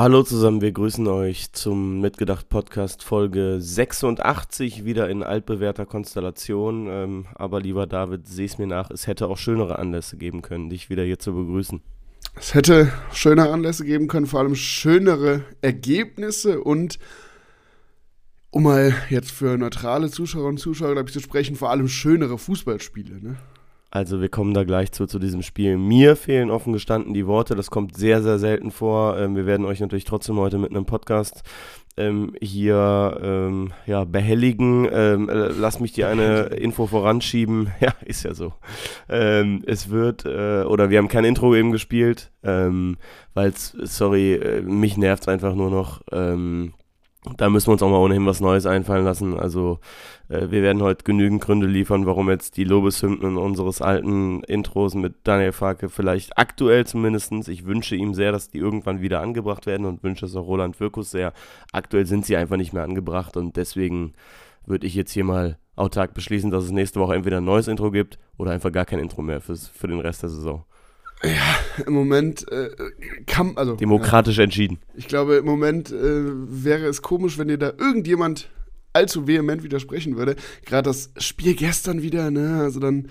Hallo zusammen, wir grüßen euch zum Mitgedacht Podcast Folge 86, wieder in altbewährter Konstellation. Ähm, aber lieber David, seh es mir nach, es hätte auch schönere Anlässe geben können, dich wieder hier zu begrüßen. Es hätte schönere Anlässe geben können, vor allem schönere Ergebnisse und um mal jetzt für neutrale Zuschauerinnen und Zuschauer, glaube ich, zu sprechen, vor allem schönere Fußballspiele. Ne? Also wir kommen da gleich zu, zu diesem Spiel. Mir fehlen offen gestanden die Worte, das kommt sehr, sehr selten vor. Ähm, wir werden euch natürlich trotzdem heute mit einem Podcast ähm, hier ähm, ja, behelligen. Ähm, äh, lass mich dir eine Info voranschieben. Ja, ist ja so. Ähm, es wird, äh, oder wir haben kein Intro eben gespielt, ähm, weil es, sorry, äh, mich nervt es einfach nur noch. Da müssen wir uns auch mal ohnehin was Neues einfallen lassen. Also äh, wir werden heute genügend Gründe liefern, warum jetzt die Lobeshymnen unseres alten Intros mit Daniel Farke vielleicht aktuell zumindestens. ich wünsche ihm sehr, dass die irgendwann wieder angebracht werden und wünsche es auch Roland Wirkus sehr. Aktuell sind sie einfach nicht mehr angebracht und deswegen würde ich jetzt hier mal autark beschließen, dass es nächste Woche entweder ein neues Intro gibt oder einfach gar kein Intro mehr fürs, für den Rest der Saison. Ja, im Moment äh, kann, also. Demokratisch ja. entschieden. Ich glaube, im Moment äh, wäre es komisch, wenn dir da irgendjemand allzu vehement widersprechen würde. Gerade das Spiel gestern wieder, ne? Also dann,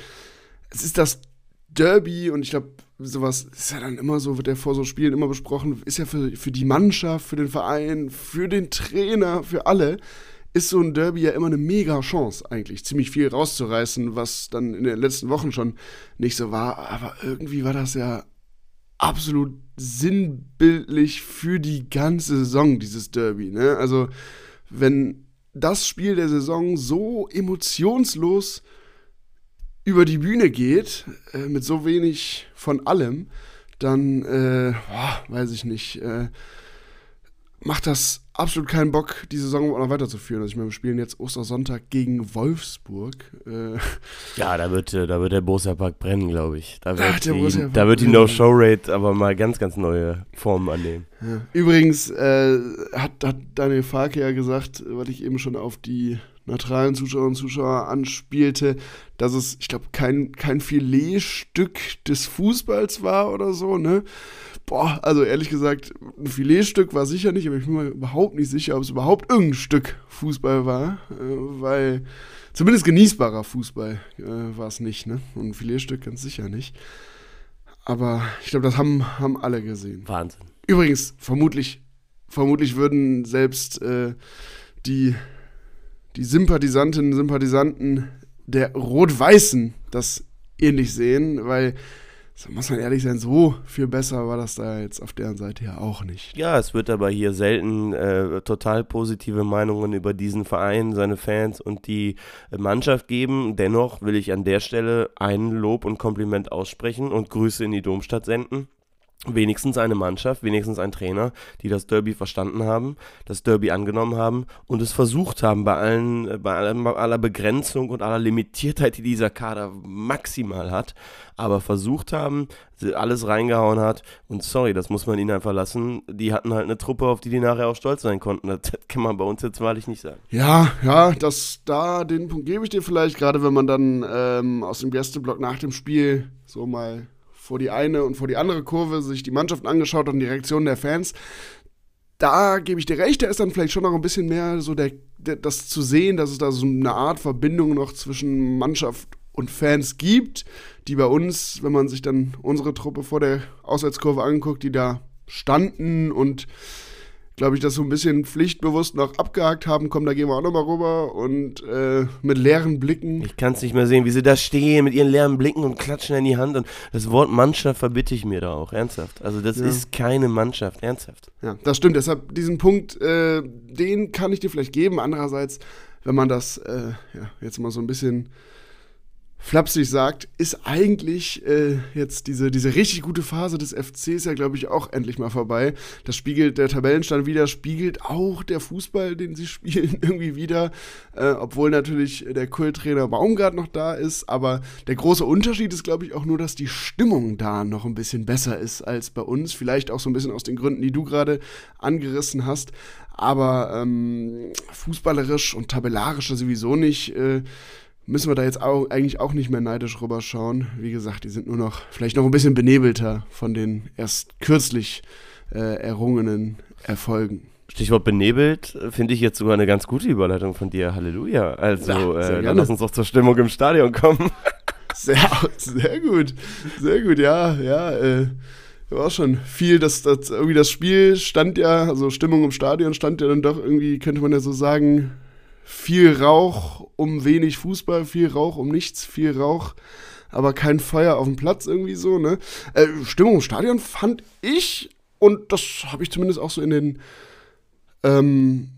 es ist das Derby und ich glaube, sowas ist ja dann immer so, wird ja vor so Spielen immer besprochen, ist ja für, für die Mannschaft, für den Verein, für den Trainer, für alle ist so ein Derby ja immer eine mega Chance eigentlich, ziemlich viel rauszureißen, was dann in den letzten Wochen schon nicht so war. Aber irgendwie war das ja absolut sinnbildlich für die ganze Saison, dieses Derby. Ne? Also wenn das Spiel der Saison so emotionslos über die Bühne geht, äh, mit so wenig von allem, dann, äh, boah, weiß ich nicht, äh, macht das absolut keinen Bock, die Saison noch weiterzuführen. Also ich meine, wir spielen jetzt Ostersonntag gegen Wolfsburg. Äh ja, da wird, äh, da wird der Borussia Park brennen, glaube ich. Da wird, ja, die, da wird die No-Show-Rate aber mal ganz, ganz neue Formen annehmen. Ja. Übrigens äh, hat, hat Daniel Farke ja gesagt, was ich eben schon auf die neutralen Zuschauerinnen und Zuschauer anspielte, dass es, ich glaube, kein, kein Filetstück des Fußballs war oder so, ne? Boah, also ehrlich gesagt, ein Filetstück war sicher nicht, aber ich bin mir überhaupt nicht sicher, ob es überhaupt irgendein Stück Fußball war, äh, weil zumindest genießbarer Fußball äh, war es nicht, ne? Und ein Filetstück ganz sicher nicht. Aber ich glaube, das haben, haben alle gesehen. Wahnsinn. Übrigens, vermutlich, vermutlich würden selbst äh, die, die Sympathisantinnen und Sympathisanten der Rot-Weißen das ähnlich sehen, weil so muss man ehrlich sein, so viel besser war das da jetzt auf deren Seite ja auch nicht. Ja, es wird aber hier selten äh, total positive Meinungen über diesen Verein, seine Fans und die Mannschaft geben. Dennoch will ich an der Stelle ein Lob und Kompliment aussprechen und Grüße in die Domstadt senden wenigstens eine Mannschaft, wenigstens ein Trainer, die das Derby verstanden haben, das Derby angenommen haben und es versucht haben, bei allen, bei aller Begrenzung und aller Limitiertheit, die dieser Kader maximal hat, aber versucht haben, alles reingehauen hat. Und sorry, das muss man ihnen einfach lassen, die hatten halt eine Truppe, auf die die nachher auch stolz sein konnten, das kann man bei uns jetzt wahrlich nicht sagen. Ja, ja, das, da, den Punkt gebe ich dir vielleicht, gerade wenn man dann ähm, aus dem Gästeblock nach dem Spiel so mal vor die eine und vor die andere Kurve, sich die Mannschaften angeschaut und die Reaktionen der Fans. Da gebe ich dir recht, da ist dann vielleicht schon noch ein bisschen mehr so der, der, das zu sehen, dass es da so eine Art Verbindung noch zwischen Mannschaft und Fans gibt, die bei uns, wenn man sich dann unsere Truppe vor der Auswärtskurve anguckt, die da standen und glaube ich, das so ein bisschen pflichtbewusst noch abgehakt haben. Komm, da gehen wir auch nochmal rüber und äh, mit leeren Blicken. Ich kann es nicht mehr sehen, wie sie da stehen mit ihren leeren Blicken und klatschen in die Hand. Und das Wort Mannschaft verbitte ich mir da auch, ernsthaft. Also das ja. ist keine Mannschaft, ernsthaft. Ja, das stimmt. Deshalb diesen Punkt, äh, den kann ich dir vielleicht geben. Andererseits, wenn man das äh, ja, jetzt mal so ein bisschen flapsig sagt, ist eigentlich äh, jetzt diese, diese richtig gute Phase des FCs ja, glaube ich, auch endlich mal vorbei. Das spiegelt der Tabellenstand wieder, spiegelt auch der Fußball, den sie spielen, irgendwie wieder. Äh, obwohl natürlich der Kulttrainer Baumgart noch da ist. Aber der große Unterschied ist, glaube ich, auch nur, dass die Stimmung da noch ein bisschen besser ist als bei uns. Vielleicht auch so ein bisschen aus den Gründen, die du gerade angerissen hast. Aber ähm, fußballerisch und tabellarisch sowieso nicht. Äh, müssen wir da jetzt auch, eigentlich auch nicht mehr neidisch rüberschauen. Wie gesagt, die sind nur noch vielleicht noch ein bisschen benebelter von den erst kürzlich äh, errungenen Erfolgen. Stichwort benebelt, äh, finde ich jetzt sogar eine ganz gute Überleitung von dir. Halleluja. Also, ja, äh, dann lass uns doch zur Stimmung im Stadion kommen. Sehr, sehr gut. Sehr gut, ja, ja. Äh, war schon viel, dass das irgendwie das Spiel stand ja, also Stimmung im Stadion stand ja dann doch irgendwie, könnte man ja so sagen, viel Rauch um wenig Fußball, viel Rauch um nichts, viel Rauch, aber kein Feuer auf dem Platz irgendwie so, ne? Äh, Stimmung im Stadion fand ich, und das habe ich zumindest auch so in den ähm,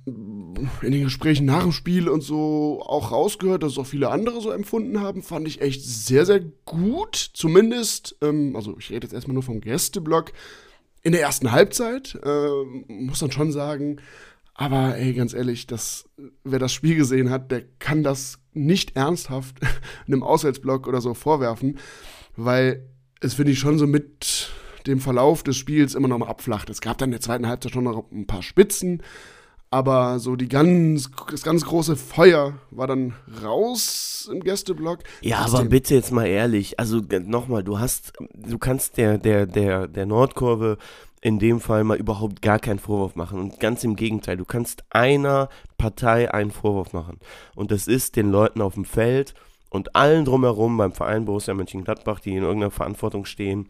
in den Gesprächen nach dem Spiel und so auch rausgehört, dass es auch viele andere so empfunden haben, fand ich echt sehr, sehr gut. Zumindest, ähm, also ich rede jetzt erstmal nur vom Gästeblock. In der ersten Halbzeit, äh, muss man schon sagen, aber ey, ganz ehrlich, das, wer das Spiel gesehen hat, der kann das nicht ernsthaft einem Auswärtsblock oder so vorwerfen, weil es finde ich schon so mit dem Verlauf des Spiels immer noch mal abflacht. Es gab dann in der zweiten Halbzeit schon noch ein paar Spitzen, aber so die ganz, das ganz große Feuer war dann raus im Gästeblock. Ja, aber bitte jetzt mal ehrlich, also nochmal, du hast, du kannst der, der, der, der Nordkurve in dem Fall mal überhaupt gar keinen Vorwurf machen. Und ganz im Gegenteil, du kannst einer Partei einen Vorwurf machen. Und das ist den Leuten auf dem Feld und allen drumherum beim Verein Borussia Mönchengladbach, die in irgendeiner Verantwortung stehen,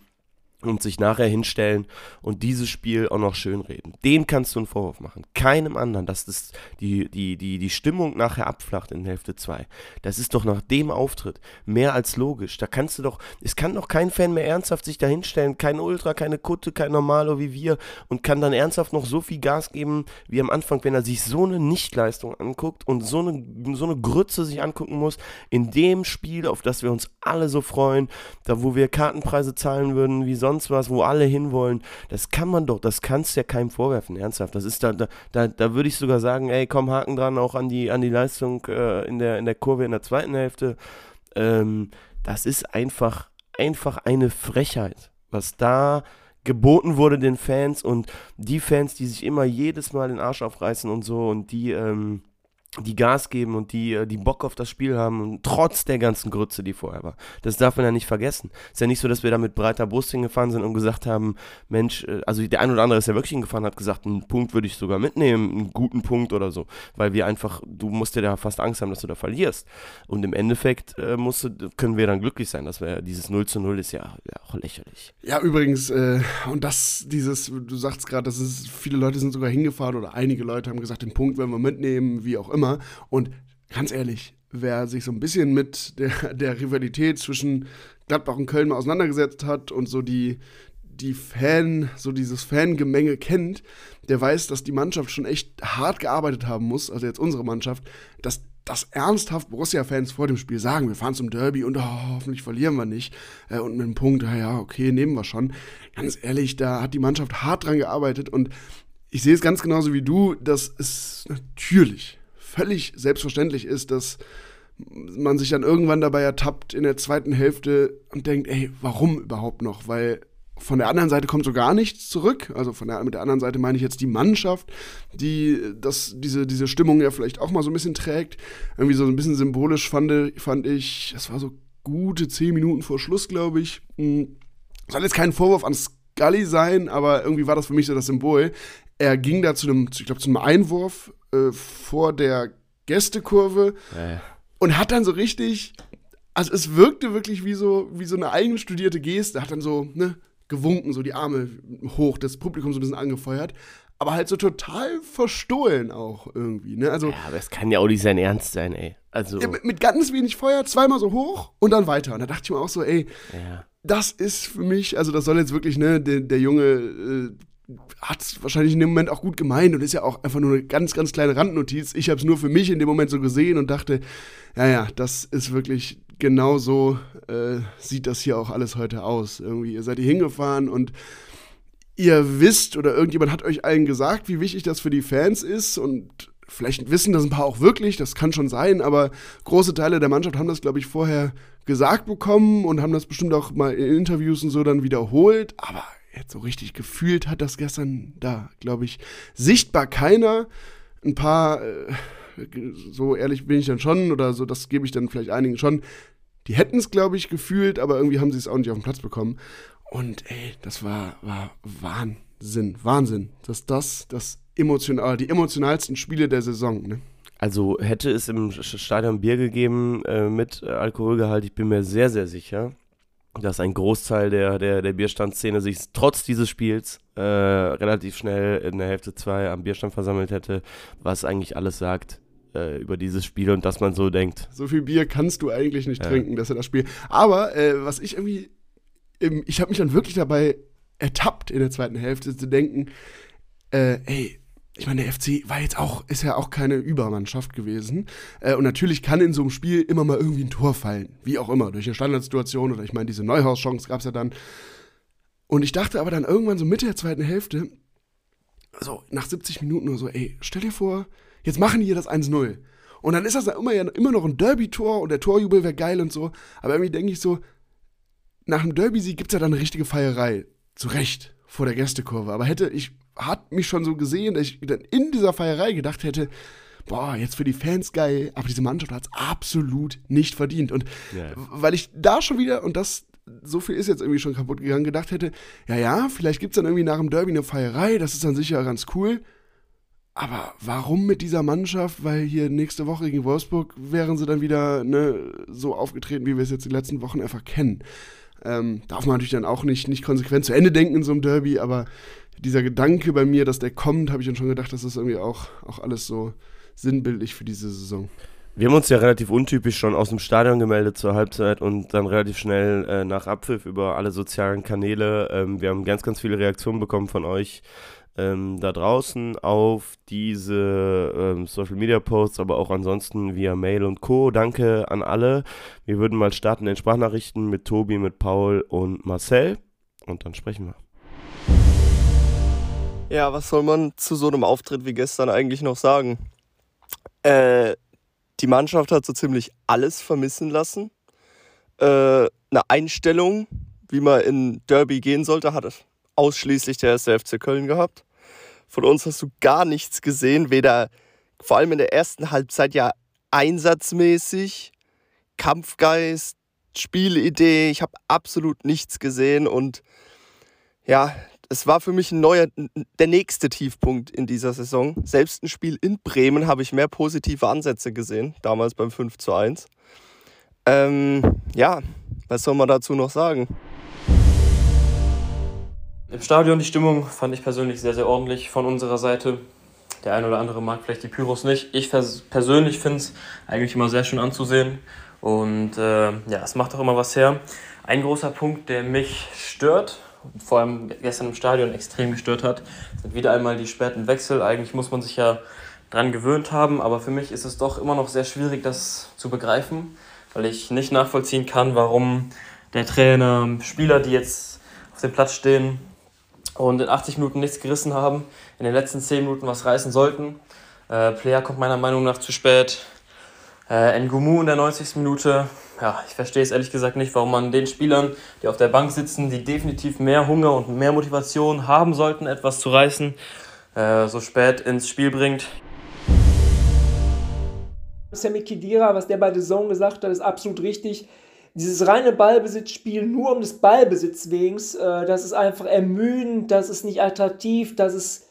und sich nachher hinstellen und dieses Spiel auch noch schönreden. Dem kannst du einen Vorwurf machen. Keinem anderen, dass das die, die, die, die Stimmung nachher abflacht in Hälfte 2. Das ist doch nach dem Auftritt mehr als logisch. Da kannst du doch, es kann doch kein Fan mehr ernsthaft sich da hinstellen, kein Ultra, keine Kutte, kein Normalo wie wir und kann dann ernsthaft noch so viel Gas geben wie am Anfang, wenn er sich so eine Nichtleistung anguckt und so eine, so eine Grütze sich angucken muss in dem Spiel, auf das wir uns alle so freuen, da wo wir Kartenpreise zahlen würden wie sonst sonst was, wo alle hinwollen. Das kann man doch, das kannst du ja keinem vorwerfen, ernsthaft. Das ist da, da, da, da würde ich sogar sagen, ey, komm, Haken dran, auch an die, an die Leistung äh, in, der, in der Kurve in der zweiten Hälfte. Ähm, das ist einfach, einfach eine Frechheit, was da geboten wurde den Fans und die Fans, die sich immer jedes Mal den Arsch aufreißen und so und die, ähm, die Gas geben und die, äh, die Bock auf das Spiel haben trotz der ganzen Grütze, die vorher war. Das darf man ja nicht vergessen. Ist ja nicht so, dass wir da mit breiter Brust hingefahren sind und gesagt haben, Mensch, äh, also der ein oder andere ist ja wirklich hingefahren, hat gesagt, einen Punkt würde ich sogar mitnehmen, einen guten Punkt oder so, weil wir einfach, du musst ja da fast Angst haben, dass du da verlierst. Und im Endeffekt äh, musst du, können wir dann glücklich sein, dass wir dieses 0 zu 0 ist ja, ja auch lächerlich. Ja, übrigens, äh, und das, dieses, du sagst gerade, dass es viele Leute sind sogar hingefahren oder einige Leute haben gesagt, den Punkt werden wir mitnehmen, wie auch immer immer. Und ganz ehrlich, wer sich so ein bisschen mit der, der Rivalität zwischen Gladbach und Köln mal auseinandergesetzt hat und so die, die Fan, so dieses Fangemenge kennt, der weiß, dass die Mannschaft schon echt hart gearbeitet haben muss, also jetzt unsere Mannschaft, dass das ernsthaft Borussia-Fans vor dem Spiel sagen, wir fahren zum Derby und oh, hoffentlich verlieren wir nicht. Äh, und mit einem Punkt, ja, okay, nehmen wir schon. Ganz ehrlich, da hat die Mannschaft hart dran gearbeitet und ich sehe es ganz genauso wie du, dass es natürlich völlig selbstverständlich ist, dass man sich dann irgendwann dabei ertappt in der zweiten Hälfte und denkt, ey, warum überhaupt noch? Weil von der anderen Seite kommt so gar nichts zurück. Also von der, mit der anderen Seite meine ich jetzt die Mannschaft, die das, diese, diese Stimmung ja vielleicht auch mal so ein bisschen trägt. Irgendwie so ein bisschen symbolisch fand, fand ich, das war so gute zehn Minuten vor Schluss, glaube ich. Hm, soll jetzt kein Vorwurf an Scully sein, aber irgendwie war das für mich so das Symbol. Er ging da zu einem, ich glaube, zu einem Einwurf äh, vor der Gästekurve äh. und hat dann so richtig, also es wirkte wirklich wie so, wie so eine eigenstudierte Geste, hat dann so, ne, gewunken, so die Arme hoch, das Publikum so ein bisschen angefeuert, aber halt so total verstohlen auch irgendwie, ne? Also, ja, aber es kann ja auch nicht sein Ernst sein, ey. Also. Ja, mit ganz wenig Feuer, zweimal so hoch und dann weiter. Und da dachte ich mir auch so, ey, ja. das ist für mich, also das soll jetzt wirklich, ne, der, der Junge äh, hat es wahrscheinlich in dem Moment auch gut gemeint und ist ja auch einfach nur eine ganz, ganz kleine Randnotiz. Ich habe es nur für mich in dem Moment so gesehen und dachte, ja, ja, das ist wirklich genau so äh, sieht das hier auch alles heute aus. Irgendwie, ihr seid hier hingefahren und ihr wisst oder irgendjemand hat euch allen gesagt, wie wichtig das für die Fans ist und vielleicht wissen das ein paar auch wirklich, das kann schon sein, aber große Teile der Mannschaft haben das, glaube ich, vorher gesagt bekommen und haben das bestimmt auch mal in Interviews und so dann wiederholt, aber jetzt so richtig gefühlt hat das gestern da, glaube ich, sichtbar keiner. Ein paar, äh, so ehrlich bin ich dann schon, oder so, das gebe ich dann vielleicht einigen schon, die hätten es, glaube ich, gefühlt, aber irgendwie haben sie es auch nicht auf den Platz bekommen. Und ey, das war, war Wahn, Wahnsinn, Wahnsinn, dass das, das emotional, die emotionalsten Spiele der Saison, ne? Also hätte es im Stadion Bier gegeben äh, mit Alkoholgehalt, ich bin mir sehr, sehr sicher, dass ein Großteil der, der, der Bierstandszene sich trotz dieses Spiels äh, relativ schnell in der Hälfte 2 am Bierstand versammelt hätte, was eigentlich alles sagt äh, über dieses Spiel und dass man so denkt. So viel Bier kannst du eigentlich nicht ja. trinken, dass er das Spiel. Aber äh, was ich irgendwie, ich habe mich dann wirklich dabei ertappt in der zweiten Hälfte zu denken, äh, ey, ich meine, der FC war jetzt auch, ist ja auch keine Übermannschaft gewesen. Äh, und natürlich kann in so einem Spiel immer mal irgendwie ein Tor fallen. Wie auch immer, durch eine Standardsituation oder ich meine, diese Neuhaus-Chance gab es ja dann. Und ich dachte aber dann irgendwann so Mitte der zweiten Hälfte, so nach 70 Minuten oder so, ey, stell dir vor, jetzt machen die hier das 1-0. Und dann ist das ja immer, ja immer noch ein Derby-Tor und der Torjubel wäre geil und so. Aber irgendwie denke ich so, nach einem Derby-Sieg gibt es ja dann eine richtige Feierei. Zu Recht, vor der Gästekurve. Aber hätte ich, hat mich schon so gesehen, dass ich dann in dieser Feierei gedacht hätte, boah, jetzt für die Fans geil, aber diese Mannschaft hat es absolut nicht verdient. Und ja. weil ich da schon wieder, und das, so viel ist jetzt irgendwie schon kaputt gegangen, gedacht hätte, ja, ja, vielleicht gibt es dann irgendwie nach dem Derby eine Feierei, das ist dann sicher ganz cool. Aber warum mit dieser Mannschaft? Weil hier nächste Woche gegen Wolfsburg wären sie dann wieder ne, so aufgetreten, wie wir es jetzt die letzten Wochen einfach kennen. Ähm, darf man natürlich dann auch nicht, nicht konsequent zu Ende denken in so einem Derby, aber dieser Gedanke bei mir, dass der kommt, habe ich dann schon gedacht, das irgendwie auch, auch alles so sinnbildlich für diese Saison. Wir haben uns ja relativ untypisch schon aus dem Stadion gemeldet zur Halbzeit und dann relativ schnell äh, nach Abpfiff über alle sozialen Kanäle. Ähm, wir haben ganz, ganz viele Reaktionen bekommen von euch ähm, da draußen auf diese ähm, Social Media Posts, aber auch ansonsten via Mail und Co. Danke an alle. Wir würden mal starten in Sprachnachrichten mit Tobi, mit Paul und Marcel und dann sprechen wir. Ja, was soll man zu so einem Auftritt wie gestern eigentlich noch sagen? Äh, die Mannschaft hat so ziemlich alles vermissen lassen. Äh, eine Einstellung, wie man in Derby gehen sollte, hat ausschließlich der SFC Köln gehabt. Von uns hast du gar nichts gesehen, weder vor allem in der ersten Halbzeit ja einsatzmäßig, Kampfgeist, Spielidee. Ich habe absolut nichts gesehen und ja, es war für mich ein neuer, der nächste Tiefpunkt in dieser Saison. Selbst ein Spiel in Bremen habe ich mehr positive Ansätze gesehen, damals beim 5 zu 1. Ähm, ja, was soll man dazu noch sagen? Im Stadion die Stimmung fand ich persönlich sehr, sehr ordentlich von unserer Seite. Der eine oder andere mag vielleicht die Pyros nicht. Ich persönlich finde es eigentlich immer sehr schön anzusehen. Und äh, ja, es macht auch immer was her. Ein großer Punkt, der mich stört, vor allem gestern im Stadion extrem gestört hat, sind wieder einmal die späten Wechsel. Eigentlich muss man sich ja dran gewöhnt haben, aber für mich ist es doch immer noch sehr schwierig, das zu begreifen, weil ich nicht nachvollziehen kann, warum der Trainer Spieler, die jetzt auf dem Platz stehen, und in 80 Minuten nichts gerissen haben, in den letzten 10 Minuten was reißen sollten. Äh, Player kommt meiner Meinung nach zu spät. Äh, Ngumu in der 90. Minute. Ja, ich verstehe es ehrlich gesagt nicht, warum man den Spielern, die auf der Bank sitzen, die definitiv mehr Hunger und mehr Motivation haben sollten, etwas zu reißen, äh, so spät ins Spiel bringt. Sammy Kidira, was der bei The Zone gesagt hat, ist absolut richtig dieses reine Ballbesitzspiel nur um des Ballbesitz wegen, äh, das ist einfach ermüdend, das ist nicht attraktiv, das ist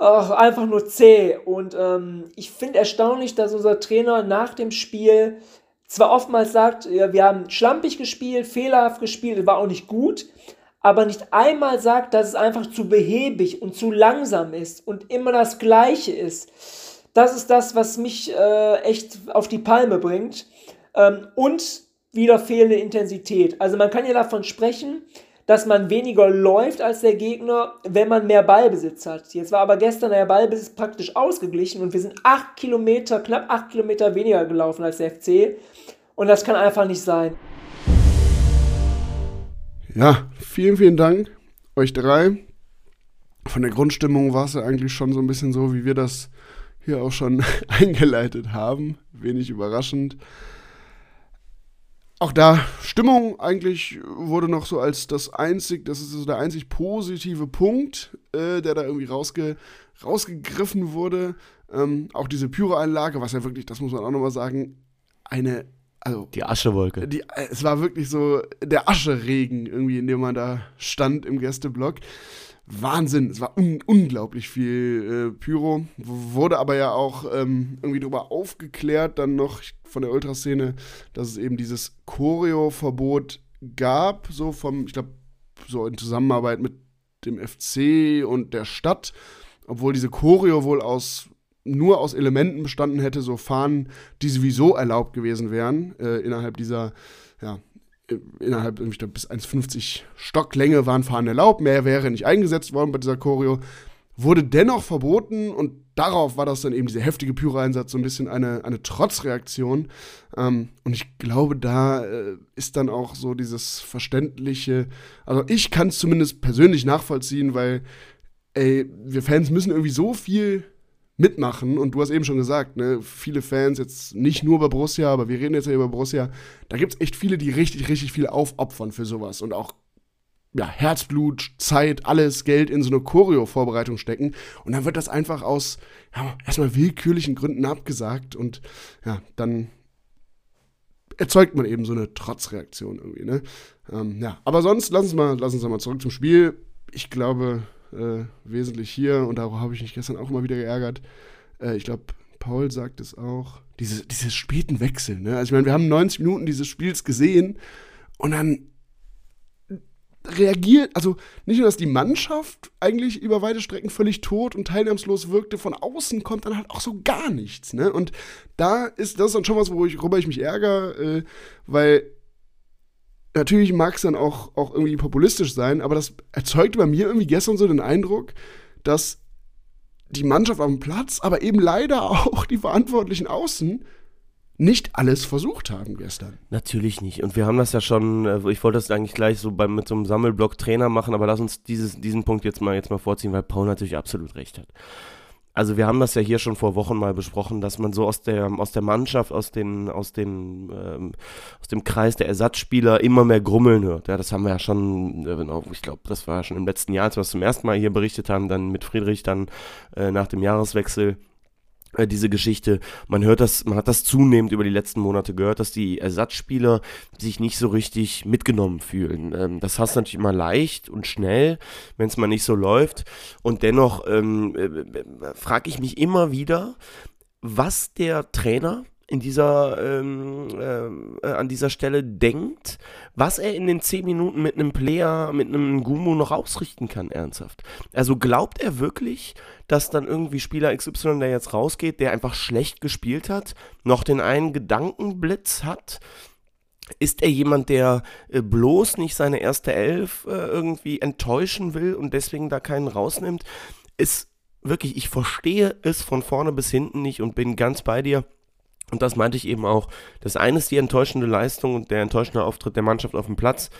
ach, einfach nur zäh. Und ähm, ich finde erstaunlich, dass unser Trainer nach dem Spiel zwar oftmals sagt, ja, wir haben schlampig gespielt, fehlerhaft gespielt, war auch nicht gut, aber nicht einmal sagt, dass es einfach zu behäbig und zu langsam ist und immer das Gleiche ist. Das ist das, was mich äh, echt auf die Palme bringt. Ähm, und wieder fehlende Intensität. Also man kann ja davon sprechen, dass man weniger läuft als der Gegner, wenn man mehr Ballbesitz hat. Jetzt war aber gestern der Ballbesitz praktisch ausgeglichen und wir sind acht Kilometer, knapp acht Kilometer weniger gelaufen als der FC. Und das kann einfach nicht sein. Ja, vielen, vielen Dank euch drei. Von der Grundstimmung war es ja eigentlich schon so ein bisschen so, wie wir das hier auch schon eingeleitet haben. Wenig überraschend. Auch da, Stimmung eigentlich wurde noch so als das einzig, das ist so der einzig positive Punkt, äh, der da irgendwie rausge, rausgegriffen wurde. Ähm, auch diese Pyro-Einlage, was ja wirklich, das muss man auch nochmal sagen, eine, also. Die Aschewolke. Die, es war wirklich so der Ascheregen irgendwie, in dem man da stand im Gästeblock. Wahnsinn. Es war un unglaublich viel äh, Pyro. Wurde aber ja auch ähm, irgendwie darüber aufgeklärt, dann noch von der Ultraszene, dass es eben dieses Choreo-Verbot gab, so vom, ich glaube, so in Zusammenarbeit mit dem FC und der Stadt. Obwohl diese Choreo wohl aus nur aus Elementen bestanden hätte, so Fahnen, die sowieso erlaubt gewesen wären, äh, innerhalb dieser, ja, innerhalb glaub, bis 1,50 Stocklänge waren Fahnen erlaubt, mehr wäre nicht eingesetzt worden bei dieser Choreo, wurde dennoch verboten und darauf war das dann eben dieser heftige Pyro-Einsatz so ein bisschen eine, eine Trotzreaktion. Ähm, und ich glaube, da äh, ist dann auch so dieses verständliche, also ich kann es zumindest persönlich nachvollziehen, weil ey, wir Fans müssen irgendwie so viel mitmachen. Und du hast eben schon gesagt, ne, viele Fans, jetzt nicht nur bei Borussia, aber wir reden jetzt ja über Borussia, da gibt es echt viele, die richtig, richtig viel aufopfern für sowas und auch ja, Herzblut, Zeit, alles Geld in so eine Choreo-Vorbereitung stecken. Und dann wird das einfach aus ja, erstmal willkürlichen Gründen abgesagt und ja, dann erzeugt man eben so eine Trotzreaktion irgendwie, ne? Ähm, ja, aber sonst, lass uns mal, lass uns mal zurück zum Spiel. Ich glaube, äh, wesentlich hier und darauf habe ich mich gestern auch immer wieder geärgert. Äh, ich glaube, Paul sagt es auch. Diese, diese späten Wechsel, ne? Also ich meine, wir haben 90 Minuten dieses Spiels gesehen und dann reagiert, also nicht nur, dass die Mannschaft eigentlich über weite Strecken völlig tot und teilnahmslos wirkte, von außen kommt dann halt auch so gar nichts, ne? Und da ist das dann schon was, worüber ich mich ärgere, äh, weil natürlich mag es dann auch, auch irgendwie populistisch sein, aber das erzeugte bei mir irgendwie gestern so den Eindruck, dass die Mannschaft dem Platz, aber eben leider auch die Verantwortlichen außen nicht alles versucht haben gestern. Natürlich nicht. Und wir haben das ja schon, äh, ich wollte das eigentlich gleich so beim, mit so einem Sammelblock Trainer machen, aber lass uns dieses, diesen Punkt jetzt mal, jetzt mal vorziehen, weil Paul natürlich absolut recht hat also wir haben das ja hier schon vor Wochen mal besprochen, dass man so aus der, aus der Mannschaft, aus, den, aus, den, ähm, aus dem Kreis der Ersatzspieler immer mehr grummeln hört. Ja, das haben wir ja schon, äh, ich glaube, das war ja schon im letzten Jahr, als wir es zum ersten Mal hier berichtet haben, dann mit Friedrich dann äh, nach dem Jahreswechsel diese Geschichte. Man hört das, man hat das zunehmend über die letzten Monate gehört, dass die Ersatzspieler sich nicht so richtig mitgenommen fühlen. Ähm, das hast du natürlich immer leicht und schnell, wenn es mal nicht so läuft. Und dennoch ähm, äh, äh frage ich mich immer wieder, was der Trainer in dieser, ähm, äh, an dieser Stelle denkt, was er in den 10 Minuten mit einem Player, mit einem Gumu noch ausrichten kann, ernsthaft. Also glaubt er wirklich, dass dann irgendwie Spieler XY, der jetzt rausgeht, der einfach schlecht gespielt hat, noch den einen Gedankenblitz hat? Ist er jemand, der äh, bloß nicht seine erste Elf äh, irgendwie enttäuschen will und deswegen da keinen rausnimmt? Ist wirklich, ich verstehe es von vorne bis hinten nicht und bin ganz bei dir und das meinte ich eben auch. Das eine ist die enttäuschende Leistung und der enttäuschende Auftritt der Mannschaft auf dem Platz.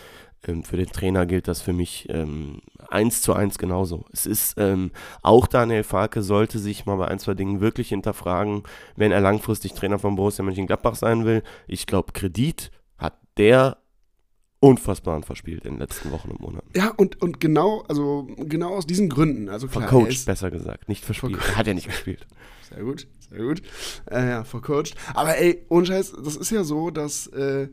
Ähm, für den Trainer gilt das für mich ähm, eins zu eins genauso. Es ist ähm, auch Daniel Farke sollte sich mal bei ein, zwei Dingen wirklich hinterfragen, wenn er langfristig Trainer von Borussia Mönchengladbach sein will. Ich glaube, Kredit hat der unfassbar verspielt in den letzten Wochen und Monaten. Ja, und, und genau, also genau aus diesen Gründen. Also klar, Vercoacht, besser gesagt, nicht verspielt. Er hat ja nicht gespielt. Sehr gut, sehr gut. Äh, ja, vercoacht. Aber ey, ohne Scheiß, das ist ja so, dass äh,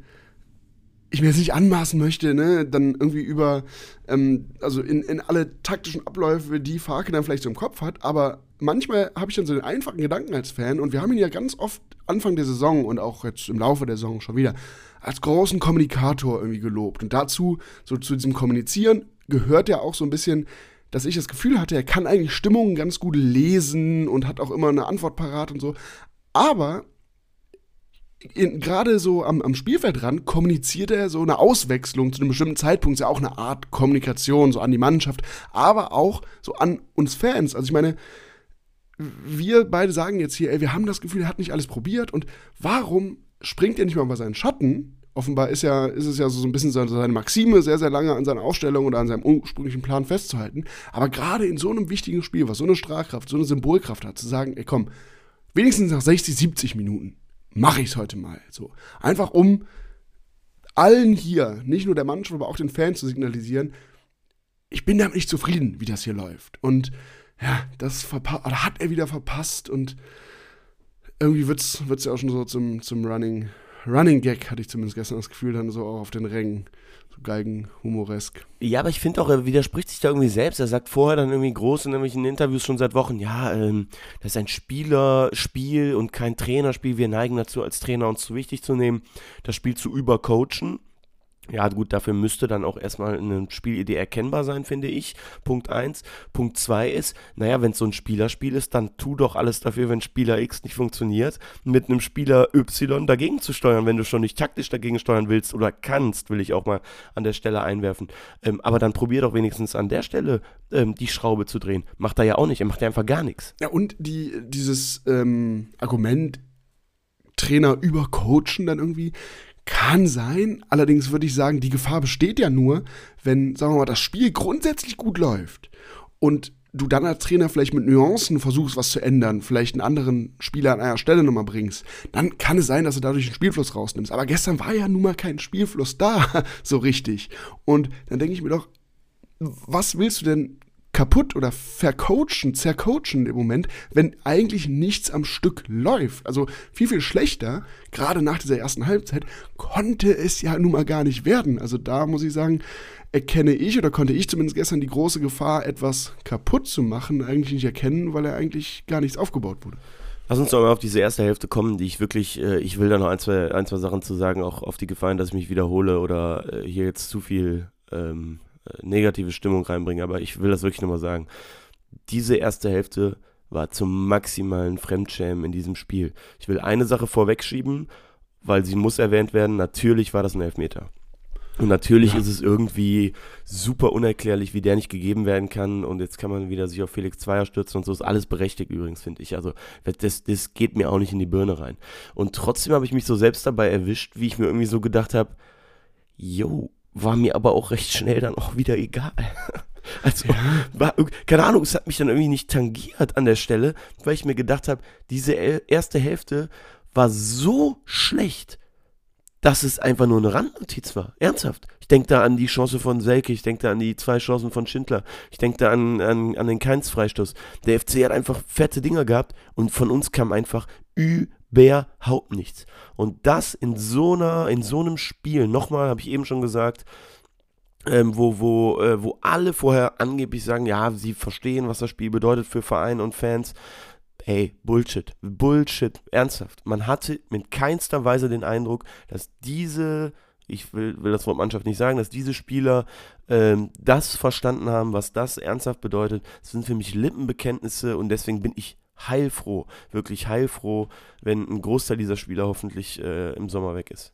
ich mir jetzt nicht anmaßen möchte, ne, dann irgendwie über, ähm, also in, in alle taktischen Abläufe, die Farke dann vielleicht so im Kopf hat, aber manchmal habe ich dann so den einfachen Gedanken als Fan und wir haben ihn ja ganz oft Anfang der Saison und auch jetzt im Laufe der Saison schon wieder als großen Kommunikator irgendwie gelobt. Und dazu, so zu diesem Kommunizieren, gehört ja auch so ein bisschen, dass ich das Gefühl hatte, er kann eigentlich Stimmungen ganz gut lesen und hat auch immer eine Antwort parat und so. Aber gerade so am, am Spielfeldrand kommuniziert er so eine Auswechslung zu einem bestimmten Zeitpunkt, ist ja auch eine Art Kommunikation, so an die Mannschaft, aber auch so an uns Fans. Also ich meine, wir beide sagen jetzt hier, ey, wir haben das Gefühl, er hat nicht alles probiert und warum springt er nicht mal über seinen Schatten? Offenbar ist, ja, ist es ja so ein bisschen seine Maxime, sehr, sehr lange an seiner Aufstellung oder an seinem ursprünglichen Plan festzuhalten. Aber gerade in so einem wichtigen Spiel, was so eine Strahlkraft, so eine Symbolkraft hat, zu sagen, ey komm, wenigstens nach 60, 70 Minuten mache ich es heute mal. So. Einfach um allen hier, nicht nur der Mannschaft, aber auch den Fans zu signalisieren, ich bin damit nicht zufrieden, wie das hier läuft. Und ja, das hat er wieder verpasst und irgendwie wird es ja auch schon so zum, zum Running, Running Gag, hatte ich zumindest gestern das Gefühl, dann so auch auf den Rängen. So Geigen-humoresk. Ja, aber ich finde auch, er widerspricht sich da irgendwie selbst. Er sagt vorher dann irgendwie groß in irgendwelchen Interviews schon seit Wochen, ja, ähm, das ist ein Spielerspiel und kein Trainerspiel. Wir neigen dazu, als Trainer uns zu wichtig zu nehmen, das Spiel zu übercoachen. Ja, gut, dafür müsste dann auch erstmal eine Spielidee erkennbar sein, finde ich. Punkt 1. Punkt 2 ist, naja, wenn es so ein Spielerspiel ist, dann tu doch alles dafür, wenn Spieler X nicht funktioniert, mit einem Spieler Y dagegen zu steuern, wenn du schon nicht taktisch dagegen steuern willst oder kannst, will ich auch mal an der Stelle einwerfen. Ähm, aber dann probier doch wenigstens an der Stelle ähm, die Schraube zu drehen. Macht er ja auch nicht, er macht ja einfach gar nichts. Ja, und die, dieses ähm, Argument, Trainer übercoachen dann irgendwie, kann sein. Allerdings würde ich sagen, die Gefahr besteht ja nur, wenn, sagen wir mal, das Spiel grundsätzlich gut läuft und du dann als Trainer vielleicht mit Nuancen versuchst, was zu ändern, vielleicht einen anderen Spieler an einer Stelle nochmal bringst, dann kann es sein, dass du dadurch einen Spielfluss rausnimmst. Aber gestern war ja nun mal kein Spielfluss da, so richtig. Und dann denke ich mir doch, was willst du denn kaputt oder vercoachen, zercoachen im Moment, wenn eigentlich nichts am Stück läuft. Also viel, viel schlechter, gerade nach dieser ersten Halbzeit, konnte es ja nun mal gar nicht werden. Also da muss ich sagen, erkenne ich oder konnte ich zumindest gestern die große Gefahr, etwas kaputt zu machen, eigentlich nicht erkennen, weil er eigentlich gar nichts aufgebaut wurde. Lass uns doch mal auf diese erste Hälfte kommen, die ich wirklich, äh, ich will da noch ein zwei, ein, zwei Sachen zu sagen, auch auf die Gefahren, dass ich mich wiederhole oder äh, hier jetzt zu viel ähm, negative Stimmung reinbringen, aber ich will das wirklich nochmal sagen. Diese erste Hälfte war zum maximalen Fremdschämen in diesem Spiel. Ich will eine Sache vorwegschieben, weil sie muss erwähnt werden. Natürlich war das ein Elfmeter. Und natürlich ja. ist es irgendwie super unerklärlich, wie der nicht gegeben werden kann. Und jetzt kann man wieder sich auf Felix Zweier stürzen und so. Ist alles berechtigt übrigens, finde ich. Also das, das geht mir auch nicht in die Birne rein. Und trotzdem habe ich mich so selbst dabei erwischt, wie ich mir irgendwie so gedacht habe, yo, war mir aber auch recht schnell dann auch wieder egal. Also, war, keine Ahnung, es hat mich dann irgendwie nicht tangiert an der Stelle, weil ich mir gedacht habe, diese erste Hälfte war so schlecht, dass es einfach nur eine Randnotiz war. Ernsthaft. Ich denke da an die Chance von Selke, ich denke da an die zwei Chancen von Schindler, ich denke da an, an, an den Keins-Freistoß. Der FC hat einfach fette Dinger gehabt und von uns kam einfach überhaupt nichts. Und das in so einer, in so einem Spiel, nochmal, habe ich eben schon gesagt, ähm, wo, wo, äh, wo alle vorher angeblich sagen, ja, sie verstehen, was das Spiel bedeutet für Verein und Fans. Hey, Bullshit. Bullshit. Ernsthaft. Man hatte mit keinster Weise den Eindruck, dass diese, ich will, will das Wort Mannschaft nicht sagen, dass diese Spieler ähm, das verstanden haben, was das ernsthaft bedeutet. Das sind für mich Lippenbekenntnisse und deswegen bin ich heilfroh, wirklich heilfroh, wenn ein Großteil dieser Spieler hoffentlich äh, im Sommer weg ist.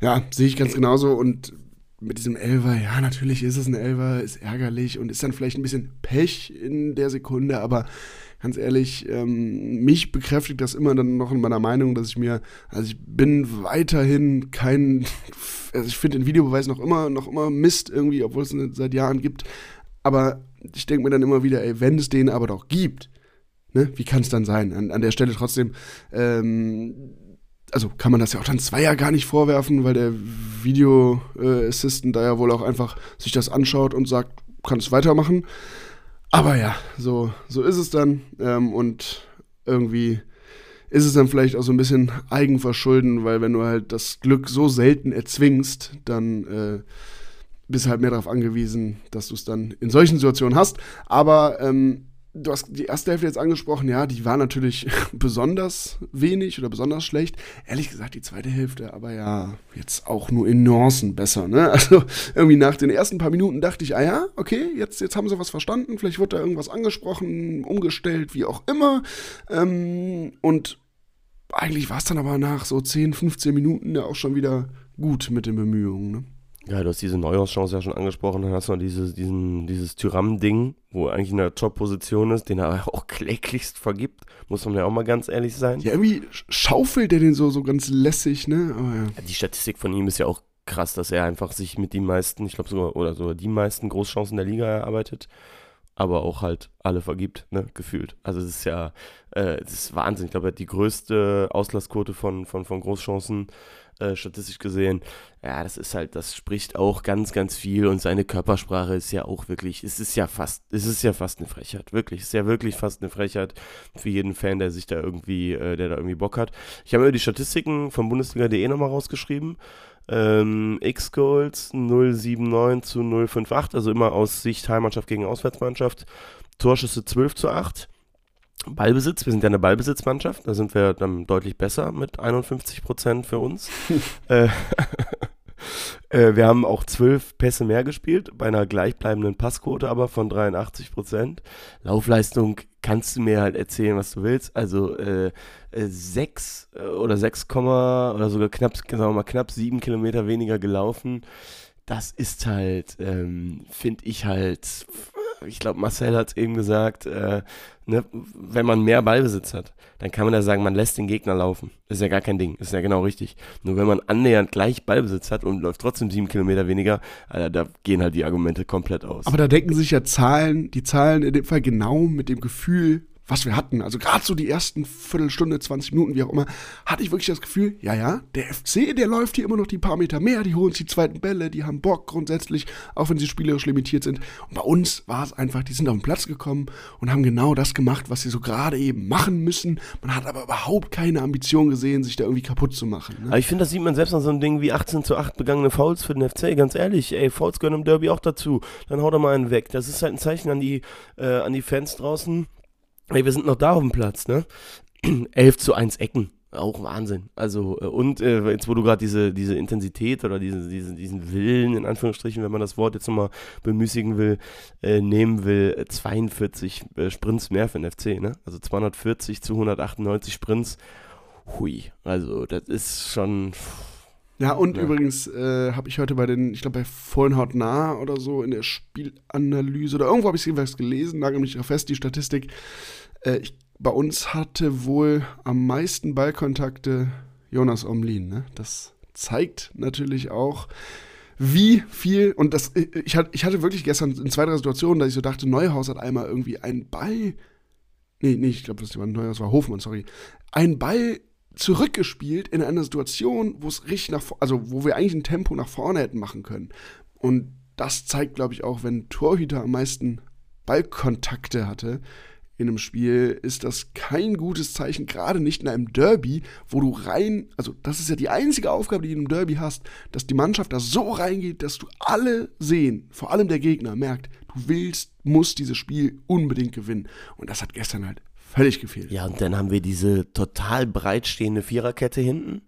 Ja, sehe ich ganz genauso und mit diesem Elver, ja, natürlich ist es ein Elver, ist ärgerlich und ist dann vielleicht ein bisschen Pech in der Sekunde, aber ganz ehrlich, ähm, mich bekräftigt das immer dann noch in meiner Meinung, dass ich mir, also ich bin weiterhin kein, also ich finde den Videobeweis noch immer, noch immer Mist irgendwie, obwohl es ihn seit Jahren gibt, aber ich denke mir dann immer wieder, ey, wenn es den aber doch gibt, Ne? Wie kann es dann sein? An, an der Stelle trotzdem, ähm, also kann man das ja auch dann Zweier gar nicht vorwerfen, weil der Video äh, Assistant da ja wohl auch einfach sich das anschaut und sagt, kann es weitermachen. Aber ja, so, so ist es dann. Ähm, und irgendwie ist es dann vielleicht auch so ein bisschen Eigenverschulden, weil wenn du halt das Glück so selten erzwingst, dann äh, bist halt mehr darauf angewiesen, dass du es dann in solchen Situationen hast. Aber ähm, du hast die erste Hälfte jetzt angesprochen, ja, die war natürlich besonders wenig oder besonders schlecht. Ehrlich gesagt, die zweite Hälfte, aber ja, jetzt auch nur in Nuancen besser, ne? Also irgendwie nach den ersten paar Minuten dachte ich, ah ja, okay, jetzt, jetzt haben sie was verstanden, vielleicht wird da irgendwas angesprochen, umgestellt, wie auch immer. Ähm, und eigentlich war es dann aber nach so 10, 15 Minuten ja auch schon wieder gut mit den Bemühungen, ne? Ja, du hast diese Neuauschance ja schon angesprochen, dann hast du noch dieses, diesen, dieses Tyram-Ding, wo er eigentlich in der Top-Position ist, den er auch kläglichst vergibt, muss man ja auch mal ganz ehrlich sein. Ja, irgendwie schaufelt er den so, so ganz lässig, ne? Ja. Ja, die Statistik von ihm ist ja auch krass, dass er einfach sich mit den meisten, ich glaube sogar, oder sogar die meisten Großchancen der Liga erarbeitet, aber auch halt alle vergibt, ne, gefühlt. Also es ist ja, äh, es ist Wahnsinn. Ich glaube, er hat die größte Auslassquote von, von, von Großchancen äh, statistisch gesehen. Ja, das ist halt, das spricht auch ganz, ganz viel und seine Körpersprache ist ja auch wirklich, es ist ja fast, es ist ja fast eine Frechheit, wirklich, es ist ja wirklich fast eine Frechheit für jeden Fan, der sich da irgendwie, äh, der da irgendwie Bock hat. Ich habe mir die Statistiken von Bundesliga.de nochmal rausgeschrieben. Ähm, X-Goals 079 zu 058, also immer aus Sicht Heimmannschaft gegen Auswärtsmannschaft. Torschüsse 12 zu 8. Ballbesitz, wir sind ja eine Ballbesitzmannschaft, da sind wir dann deutlich besser mit 51 Prozent für uns. äh, äh, wir haben auch zwölf Pässe mehr gespielt, bei einer gleichbleibenden Passquote aber von 83 Prozent. Laufleistung kannst du mir halt erzählen, was du willst. Also äh, 6 äh, oder 6, oder sogar knapp, sagen wir mal, knapp 7 Kilometer weniger gelaufen. Das ist halt, ähm, finde ich halt ich glaube, Marcel hat es eben gesagt, äh, ne, wenn man mehr Ballbesitz hat, dann kann man ja sagen, man lässt den Gegner laufen. Ist ja gar kein Ding, ist ja genau richtig. Nur wenn man annähernd gleich Ballbesitz hat und läuft trotzdem sieben Kilometer weniger, Alter, da gehen halt die Argumente komplett aus. Aber da denken sich ja Zahlen, die Zahlen in dem Fall genau mit dem Gefühl was wir hatten, also gerade so die ersten Viertelstunde, 20 Minuten, wie auch immer, hatte ich wirklich das Gefühl, ja, ja, der FC, der läuft hier immer noch die paar Meter mehr, die holen sich die zweiten Bälle, die haben Bock grundsätzlich, auch wenn sie spielerisch limitiert sind. Und bei uns war es einfach, die sind auf den Platz gekommen und haben genau das gemacht, was sie so gerade eben machen müssen. Man hat aber überhaupt keine Ambition gesehen, sich da irgendwie kaputt zu machen. Ne? Aber ich finde, das sieht man selbst an so einem Ding wie 18 zu 8 begangene Fouls für den FC, ganz ehrlich, ey, Fouls gehören im Derby auch dazu. Dann haut er mal einen weg. Das ist halt ein Zeichen an die, äh, an die Fans draußen Ey, wir sind noch da auf dem Platz, ne? 11 zu 1 Ecken. Auch Wahnsinn. Also, äh, und äh, jetzt, wo du gerade diese, diese Intensität oder diese, diese, diesen Willen, in Anführungsstrichen, wenn man das Wort jetzt nochmal bemüßigen will, äh, nehmen will, 42 äh, Sprints mehr für den FC, ne? Also 240 zu 198 Sprints. Hui. Also, das ist schon. Ja, und ja. übrigens äh, habe ich heute bei den, ich glaube bei Vollen Haut nah oder so in der Spielanalyse oder irgendwo habe ich es gelesen, nagel mich fest, die Statistik äh, ich, bei uns hatte wohl am meisten Ballkontakte Jonas Omlin. Ne? Das zeigt natürlich auch, wie viel, und das, äh, ich, ich hatte wirklich gestern in zwei, drei Situationen, dass ich so dachte, Neuhaus hat einmal irgendwie einen Ball, nee, nee, ich glaube, das war Neuhaus, war Hofmann, sorry, einen Ball zurückgespielt in einer Situation, wo es richtig nach, also wo wir eigentlich ein Tempo nach vorne hätten machen können. Und das zeigt, glaube ich, auch, wenn Torhüter am meisten Ballkontakte hatte, in einem Spiel ist das kein gutes Zeichen, gerade nicht in einem Derby, wo du rein, also das ist ja die einzige Aufgabe, die du im Derby hast, dass die Mannschaft da so reingeht, dass du alle sehen, vor allem der Gegner, merkt, du willst, musst dieses Spiel unbedingt gewinnen. Und das hat gestern halt völlig gefehlt. Ja, und dann haben wir diese total breitstehende Viererkette hinten,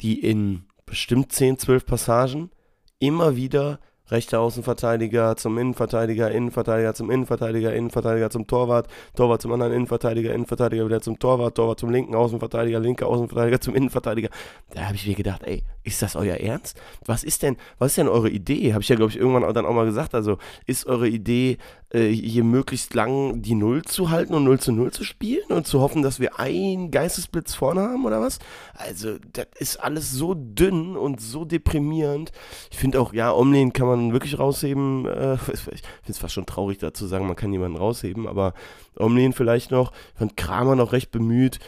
die in bestimmt 10, 12 Passagen immer wieder rechter Außenverteidiger zum Innenverteidiger, Innenverteidiger zum Innenverteidiger, Innenverteidiger zum Torwart, Torwart zum anderen Innenverteidiger, Innenverteidiger wieder zum Torwart, Torwart zum linken Außenverteidiger, linker Außenverteidiger zum Innenverteidiger. Da habe ich mir gedacht, ey, ist das euer Ernst? Was ist denn, was ist denn eure Idee? Habe ich ja, glaube ich, irgendwann dann auch mal gesagt. Also ist eure Idee, äh, hier möglichst lang die Null zu halten und 0 zu 0 zu spielen und zu hoffen, dass wir einen Geistesblitz vorne haben oder was? Also, das ist alles so dünn und so deprimierend. Ich finde auch, ja, Omlin kann man wirklich rausheben. Äh, ich finde es fast schon traurig dazu sagen, man kann jemanden rausheben, aber Omlin vielleicht noch. Ich fand Kramer noch recht bemüht.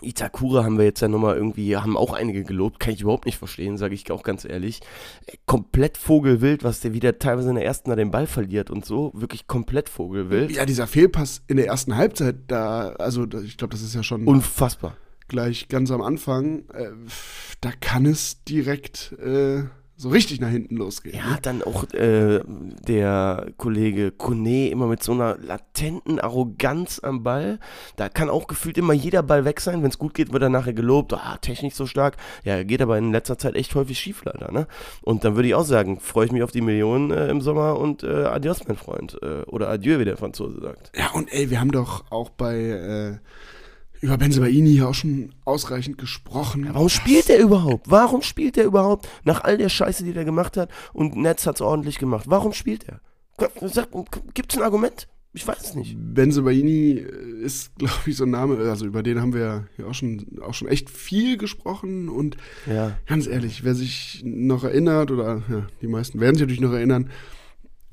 Itakura haben wir jetzt ja nochmal irgendwie, haben auch einige gelobt, kann ich überhaupt nicht verstehen, sage ich auch ganz ehrlich. Äh, komplett Vogelwild, was der wieder teilweise in der ersten da den Ball verliert und so, wirklich komplett Vogelwild. Ja, dieser Fehlpass in der ersten Halbzeit, da, also ich glaube, das ist ja schon. Unfassbar. Gleich ganz am Anfang, äh, da kann es direkt. Äh so richtig nach hinten losgeht. Ja, ne? dann auch äh, der Kollege Kone immer mit so einer latenten Arroganz am Ball. Da kann auch gefühlt immer jeder Ball weg sein. Wenn es gut geht, wird er nachher gelobt. Ah, technisch so stark. Ja, geht aber in letzter Zeit echt häufig schief leider. Ne? Und dann würde ich auch sagen, freue ich mich auf die Millionen äh, im Sommer und äh, adios, mein Freund. Äh, oder adieu, wie der Franzose sagt. Ja, und ey, wir haben doch auch bei äh, über Benzebaini hier auch schon ausreichend gesprochen. warum spielt er überhaupt? Warum spielt er überhaupt? Nach all der Scheiße, die der gemacht hat und Netz hat es ordentlich gemacht. Warum spielt er? Gibt es ein Argument? Ich weiß es nicht. Benzebaini ist, glaube ich, so ein Name, also über den haben wir ja auch schon, auch schon echt viel gesprochen und ja. ganz ehrlich, wer sich noch erinnert, oder ja, die meisten werden sich natürlich noch erinnern,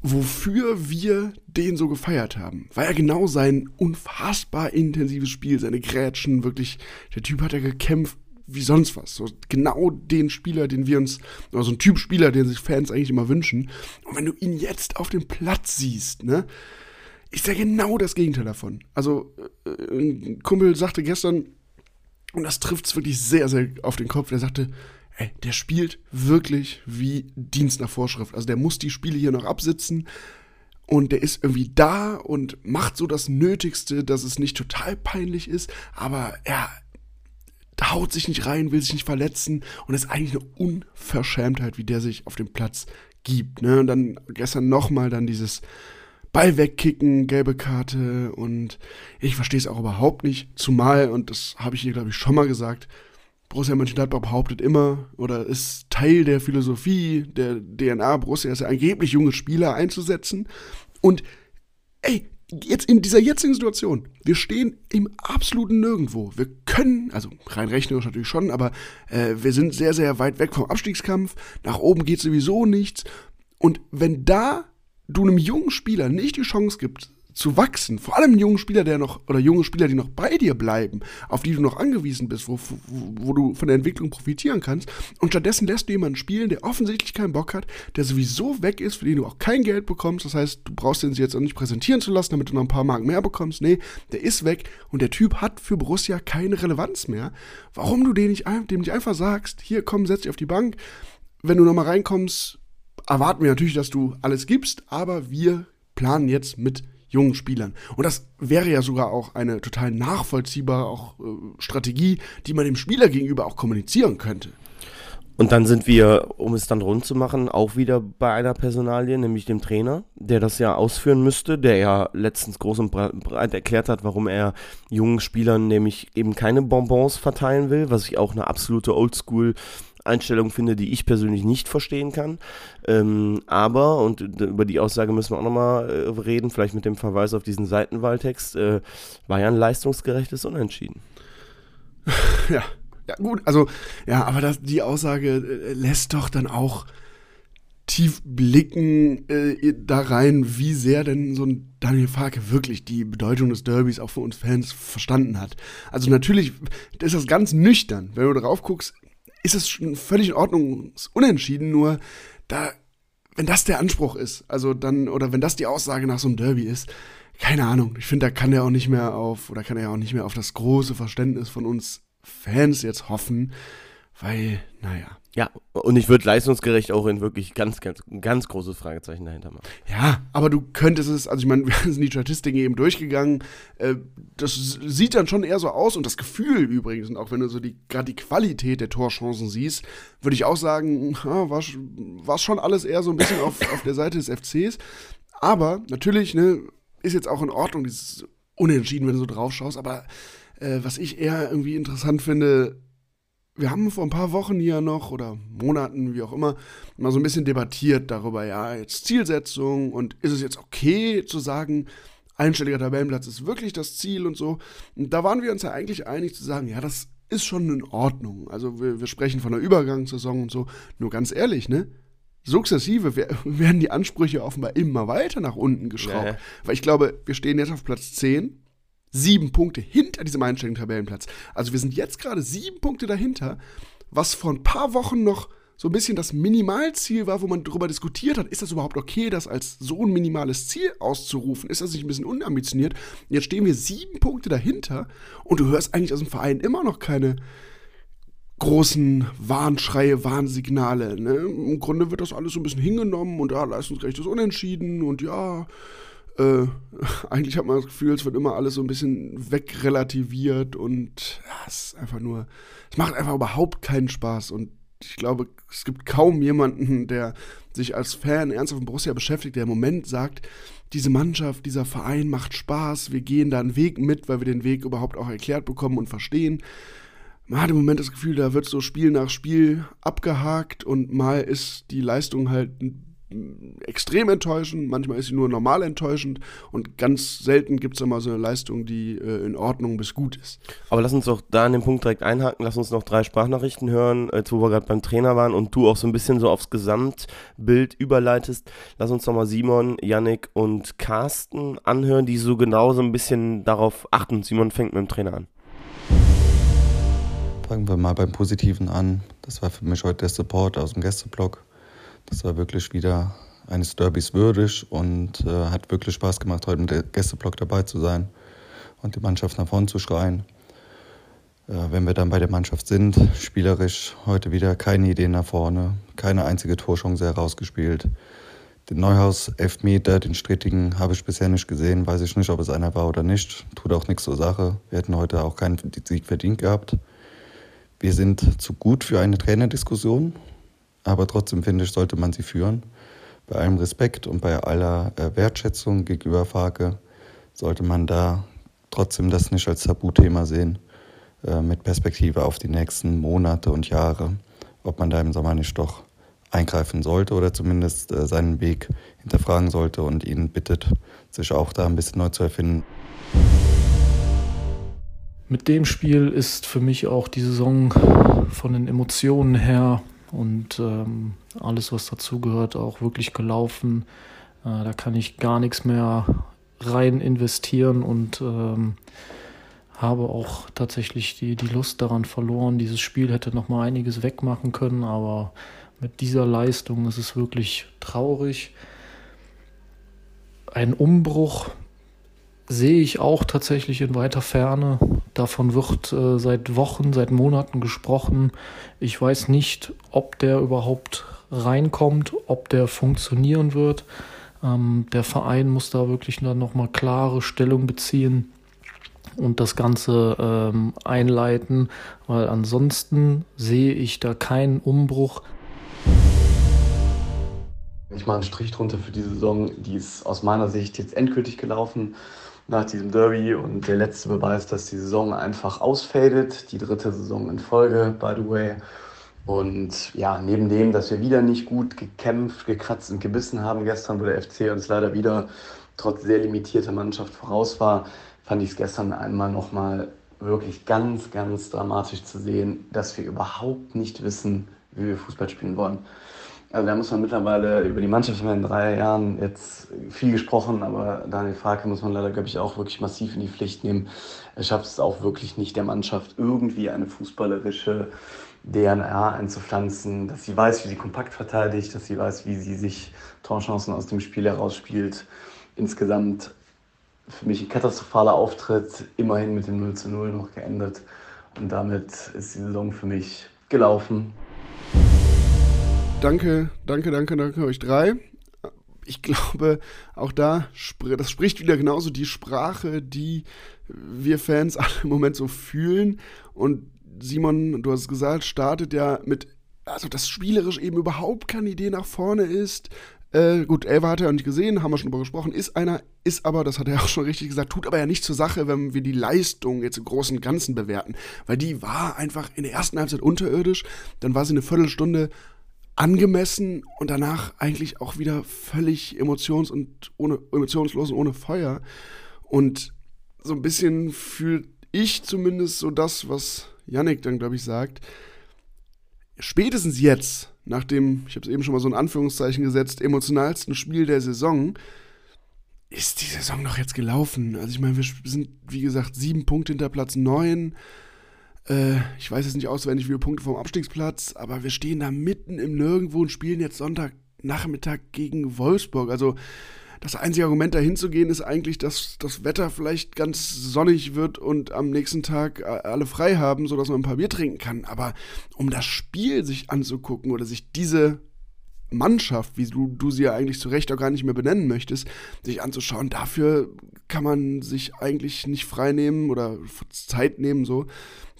wofür wir den so gefeiert haben. War ja genau sein unfassbar intensives Spiel, seine Grätschen, wirklich, der Typ hat ja gekämpft wie sonst was. So genau den Spieler, den wir uns, oder so ein Typ Spieler, den sich Fans eigentlich immer wünschen. Und wenn du ihn jetzt auf dem Platz siehst, ne, ist er genau das Gegenteil davon. Also, äh, ein Kumpel sagte gestern, und das trifft es wirklich sehr, sehr auf den Kopf, der sagte, ey, der spielt wirklich wie Dienst nach Vorschrift. Also der muss die Spiele hier noch absitzen und der ist irgendwie da und macht so das Nötigste, dass es nicht total peinlich ist, aber er haut sich nicht rein, will sich nicht verletzen und ist eigentlich eine Unverschämtheit, wie der sich auf dem Platz gibt. Ne? Und dann gestern nochmal dann dieses Ball wegkicken, gelbe Karte und ich verstehe es auch überhaupt nicht, zumal, und das habe ich hier, glaube ich, schon mal gesagt, Borussia Mönchengladbach behauptet immer oder ist Teil der Philosophie der DNA Borussia, ist ja angeblich junge Spieler einzusetzen. Und ey, jetzt in dieser jetzigen Situation, wir stehen im absoluten Nirgendwo. Wir können, also rein rechnerisch natürlich schon, aber äh, wir sind sehr, sehr weit weg vom Abstiegskampf. Nach oben geht sowieso nichts. Und wenn da du einem jungen Spieler nicht die Chance gibst, zu wachsen, vor allem jungen Spieler, der noch, oder junge Spieler, die noch bei dir bleiben, auf die du noch angewiesen bist, wo, wo, wo, du von der Entwicklung profitieren kannst, und stattdessen lässt du jemanden spielen, der offensichtlich keinen Bock hat, der sowieso weg ist, für den du auch kein Geld bekommst, das heißt, du brauchst den jetzt auch nicht präsentieren zu lassen, damit du noch ein paar Marken mehr bekommst, nee, der ist weg und der Typ hat für Borussia keine Relevanz mehr. Warum du dem nicht, dem nicht einfach sagst, hier komm, setz dich auf die Bank, wenn du nochmal reinkommst, erwarten wir natürlich, dass du alles gibst, aber wir planen jetzt mit jungen Spielern. Und das wäre ja sogar auch eine total nachvollziehbare auch, äh, Strategie, die man dem Spieler gegenüber auch kommunizieren könnte. Und dann sind wir, um es dann rund zu machen, auch wieder bei einer Personalie, nämlich dem Trainer, der das ja ausführen müsste, der ja letztens groß und breit erklärt hat, warum er jungen Spielern nämlich eben keine Bonbons verteilen will, was ich auch eine absolute Oldschool Einstellung finde, die ich persönlich nicht verstehen kann. Ähm, aber, und über die Aussage müssen wir auch nochmal äh, reden, vielleicht mit dem Verweis auf diesen Seitenwahltext, äh, war ja ein leistungsgerechtes Unentschieden. Ja, ja gut, also, ja, aber das, die Aussage äh, lässt doch dann auch tief blicken äh, da rein, wie sehr denn so ein Daniel Farke wirklich die Bedeutung des Derbys auch für uns Fans verstanden hat. Also natürlich ist das ganz nüchtern. Wenn du drauf guckst, ist es schon völlig in Ordnung, unentschieden, nur da, wenn das der Anspruch ist, also dann, oder wenn das die Aussage nach so einem Derby ist, keine Ahnung, ich finde, da kann er auch nicht mehr auf, oder kann er auch nicht mehr auf das große Verständnis von uns Fans jetzt hoffen, weil, naja. Ja, und ich würde leistungsgerecht auch in wirklich ganz, ganz, ganz großes Fragezeichen dahinter machen. Ja, aber du könntest es, also ich meine, wir sind die Statistiken eben durchgegangen. Äh, das sieht dann schon eher so aus und das Gefühl übrigens, und auch wenn du so die gerade die Qualität der Torchancen siehst, würde ich auch sagen, ja, war, war schon alles eher so ein bisschen auf, auf der Seite des FCs. Aber natürlich, ne, ist jetzt auch in Ordnung, dieses Unentschieden, wenn du so drauf schaust, aber äh, was ich eher irgendwie interessant finde, wir haben vor ein paar Wochen hier noch oder Monaten, wie auch immer, mal so ein bisschen debattiert darüber, ja, jetzt Zielsetzung und ist es jetzt okay zu sagen, einstelliger Tabellenplatz ist wirklich das Ziel und so. Und da waren wir uns ja eigentlich einig zu sagen, ja, das ist schon in Ordnung. Also wir, wir sprechen von einer Übergangssaison und so. Nur ganz ehrlich, ne? Sukzessive werden die Ansprüche offenbar immer weiter nach unten geschraubt. Ja. Weil ich glaube, wir stehen jetzt auf Platz 10 sieben Punkte hinter diesem einstelligen Tabellenplatz. Also wir sind jetzt gerade sieben Punkte dahinter, was vor ein paar Wochen noch so ein bisschen das Minimalziel war, wo man darüber diskutiert hat, ist das überhaupt okay, das als so ein minimales Ziel auszurufen? Ist das nicht ein bisschen unambitioniert? Und jetzt stehen wir sieben Punkte dahinter und du hörst eigentlich aus dem Verein immer noch keine großen Warnschreie, Warnsignale. Ne? Im Grunde wird das alles so ein bisschen hingenommen und ja, leistungsgerechtes Unentschieden und ja, äh, eigentlich hat man das Gefühl, es wird immer alles so ein bisschen wegrelativiert und ja, es ist einfach nur, es macht einfach überhaupt keinen Spaß und ich glaube, es gibt kaum jemanden, der sich als Fan ernsthaft von Borussia beschäftigt, der im Moment sagt, diese Mannschaft, dieser Verein macht Spaß, wir gehen da einen Weg mit, weil wir den Weg überhaupt auch erklärt bekommen und verstehen. Man hat im Moment das Gefühl, da wird so Spiel nach Spiel abgehakt und mal ist die Leistung halt ein extrem enttäuschend, manchmal ist sie nur normal enttäuschend und ganz selten gibt es immer so eine Leistung, die äh, in Ordnung bis gut ist. Aber lass uns doch da an dem Punkt direkt einhaken, lass uns noch drei Sprachnachrichten hören, jetzt wo wir gerade beim Trainer waren und du auch so ein bisschen so aufs Gesamtbild überleitest. Lass uns doch mal Simon, Yannick und Carsten anhören, die so genau so ein bisschen darauf achten. Simon fängt mit dem Trainer an. Fangen wir mal beim Positiven an. Das war für mich heute der Support aus dem Gästeblock. Das war wirklich wieder eines Derbys würdig und äh, hat wirklich Spaß gemacht, heute mit dem Gästeblock dabei zu sein und die Mannschaft nach vorn zu schreien. Äh, wenn wir dann bei der Mannschaft sind, spielerisch heute wieder keine Ideen nach vorne, keine einzige Torchance herausgespielt. Den Neuhaus Elfmeter, den strittigen, habe ich bisher nicht gesehen. Weiß ich nicht, ob es einer war oder nicht. Tut auch nichts zur Sache. Wir hätten heute auch keinen Sieg verdient gehabt. Wir sind zu gut für eine Trainerdiskussion, aber trotzdem finde ich, sollte man sie führen. Bei allem Respekt und bei aller äh, Wertschätzung gegenüber Farke sollte man da trotzdem das nicht als Tabuthema sehen, äh, mit Perspektive auf die nächsten Monate und Jahre, ob man da im Sommer nicht doch eingreifen sollte oder zumindest äh, seinen Weg hinterfragen sollte und ihn bittet, sich auch da ein bisschen neu zu erfinden. Mit dem Spiel ist für mich auch die Saison von den Emotionen her und ähm, alles, was dazugehört, auch wirklich gelaufen. Äh, da kann ich gar nichts mehr rein investieren und ähm, habe auch tatsächlich die, die Lust daran verloren. Dieses Spiel hätte noch mal einiges wegmachen können, aber mit dieser Leistung ist es wirklich traurig. Ein Umbruch sehe ich auch tatsächlich in weiter Ferne. Davon wird äh, seit Wochen, seit Monaten gesprochen. Ich weiß nicht, ob der überhaupt reinkommt, ob der funktionieren wird. Ähm, der Verein muss da wirklich dann nochmal klare Stellung beziehen und das Ganze ähm, einleiten, weil ansonsten sehe ich da keinen Umbruch. Ich mache einen Strich drunter für die Saison. Die ist aus meiner Sicht jetzt endgültig gelaufen nach diesem Derby und der letzte Beweis, dass die Saison einfach ausfadet. Die dritte Saison in Folge, by the way. Und ja, neben dem, dass wir wieder nicht gut gekämpft, gekratzt und gebissen haben gestern, wo der FC uns leider wieder trotz sehr limitierter Mannschaft voraus war, fand ich es gestern einmal nochmal wirklich ganz, ganz dramatisch zu sehen, dass wir überhaupt nicht wissen, wie wir Fußball spielen wollen. Also da muss man mittlerweile über die Mannschaft in drei Jahren jetzt viel gesprochen, aber Daniel Farke muss man leider, glaube ich, auch wirklich massiv in die Pflicht nehmen. Er schafft es auch wirklich nicht, der Mannschaft irgendwie eine fußballerische DNA einzupflanzen, dass sie weiß, wie sie kompakt verteidigt, dass sie weiß, wie sie sich Torchancen aus dem Spiel herausspielt. Insgesamt für mich ein katastrophaler Auftritt, immerhin mit dem 0 zu 0 noch geendet. Und damit ist die Saison für mich gelaufen. Danke, danke, danke, danke euch drei. Ich glaube, auch da, das spricht wieder genauso die Sprache, die wir Fans alle im Moment so fühlen. Und Simon, du hast es gesagt, startet ja mit, also dass spielerisch eben überhaupt keine Idee nach vorne ist. Äh, gut, Elva hat er ja nicht gesehen, haben wir schon darüber gesprochen, ist einer, ist aber, das hat er auch schon richtig gesagt, tut aber ja nicht zur Sache, wenn wir die Leistung jetzt im Großen und Ganzen bewerten. Weil die war einfach in der ersten Halbzeit unterirdisch, dann war sie eine Viertelstunde angemessen und danach eigentlich auch wieder völlig emotions- und ohne, emotionslos und ohne Feuer. Und so ein bisschen fühlt ich zumindest so das, was Yannick dann, glaube ich, sagt. Spätestens jetzt, nach dem, ich habe es eben schon mal so in Anführungszeichen gesetzt, emotionalsten Spiel der Saison, ist die Saison doch jetzt gelaufen. Also ich meine, wir sind, wie gesagt, sieben Punkte hinter Platz neun. Äh, ich weiß jetzt nicht auswendig, wie viele Punkte vom Abstiegsplatz, aber wir stehen da mitten im Nirgendwo und spielen jetzt Sonntagnachmittag gegen Wolfsburg. Also das einzige Argument dahin zu gehen ist eigentlich, dass das Wetter vielleicht ganz sonnig wird und am nächsten Tag alle frei haben, sodass man ein paar Bier trinken kann. Aber um das Spiel sich anzugucken oder sich diese Mannschaft, wie du, du sie ja eigentlich zu Recht auch gar nicht mehr benennen möchtest, sich anzuschauen, dafür kann man sich eigentlich nicht frei nehmen oder Zeit nehmen, so,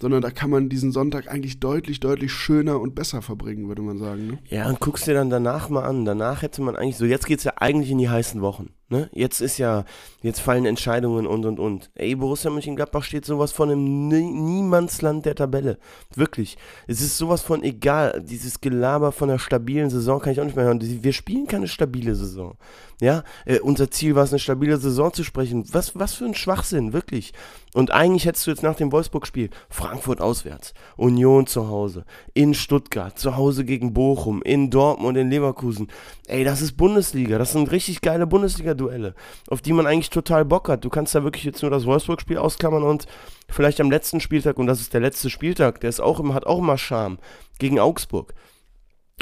sondern da kann man diesen Sonntag eigentlich deutlich, deutlich schöner und besser verbringen, würde man sagen. Ne? Ja, und guckst dir dann danach mal an. Danach hätte man eigentlich so, jetzt geht es ja eigentlich in die heißen Wochen. Ne? Jetzt ist ja, jetzt fallen Entscheidungen und und und. Ey, Borussia Mönchengladbach steht sowas von im Niemandsland der Tabelle. Wirklich. Es ist sowas von egal. Dieses Gelaber von einer stabilen Saison kann ich auch nicht mehr hören. Wir spielen keine stabile Saison. Ja, äh, unser Ziel war es, eine stabile Saison zu sprechen. Was, was für ein Schwachsinn, wirklich. Und eigentlich hättest du jetzt nach dem Wolfsburg-Spiel Frankfurt auswärts, Union zu Hause, in Stuttgart, zu Hause gegen Bochum, in Dortmund, in Leverkusen. Ey, das ist Bundesliga. Das sind richtig geile Bundesliga Duelle, auf die man eigentlich total Bock hat. Du kannst da wirklich jetzt nur das Wolfsburg-Spiel ausklammern und vielleicht am letzten Spieltag, und das ist der letzte Spieltag, der ist auch, hat auch immer Charme, gegen Augsburg.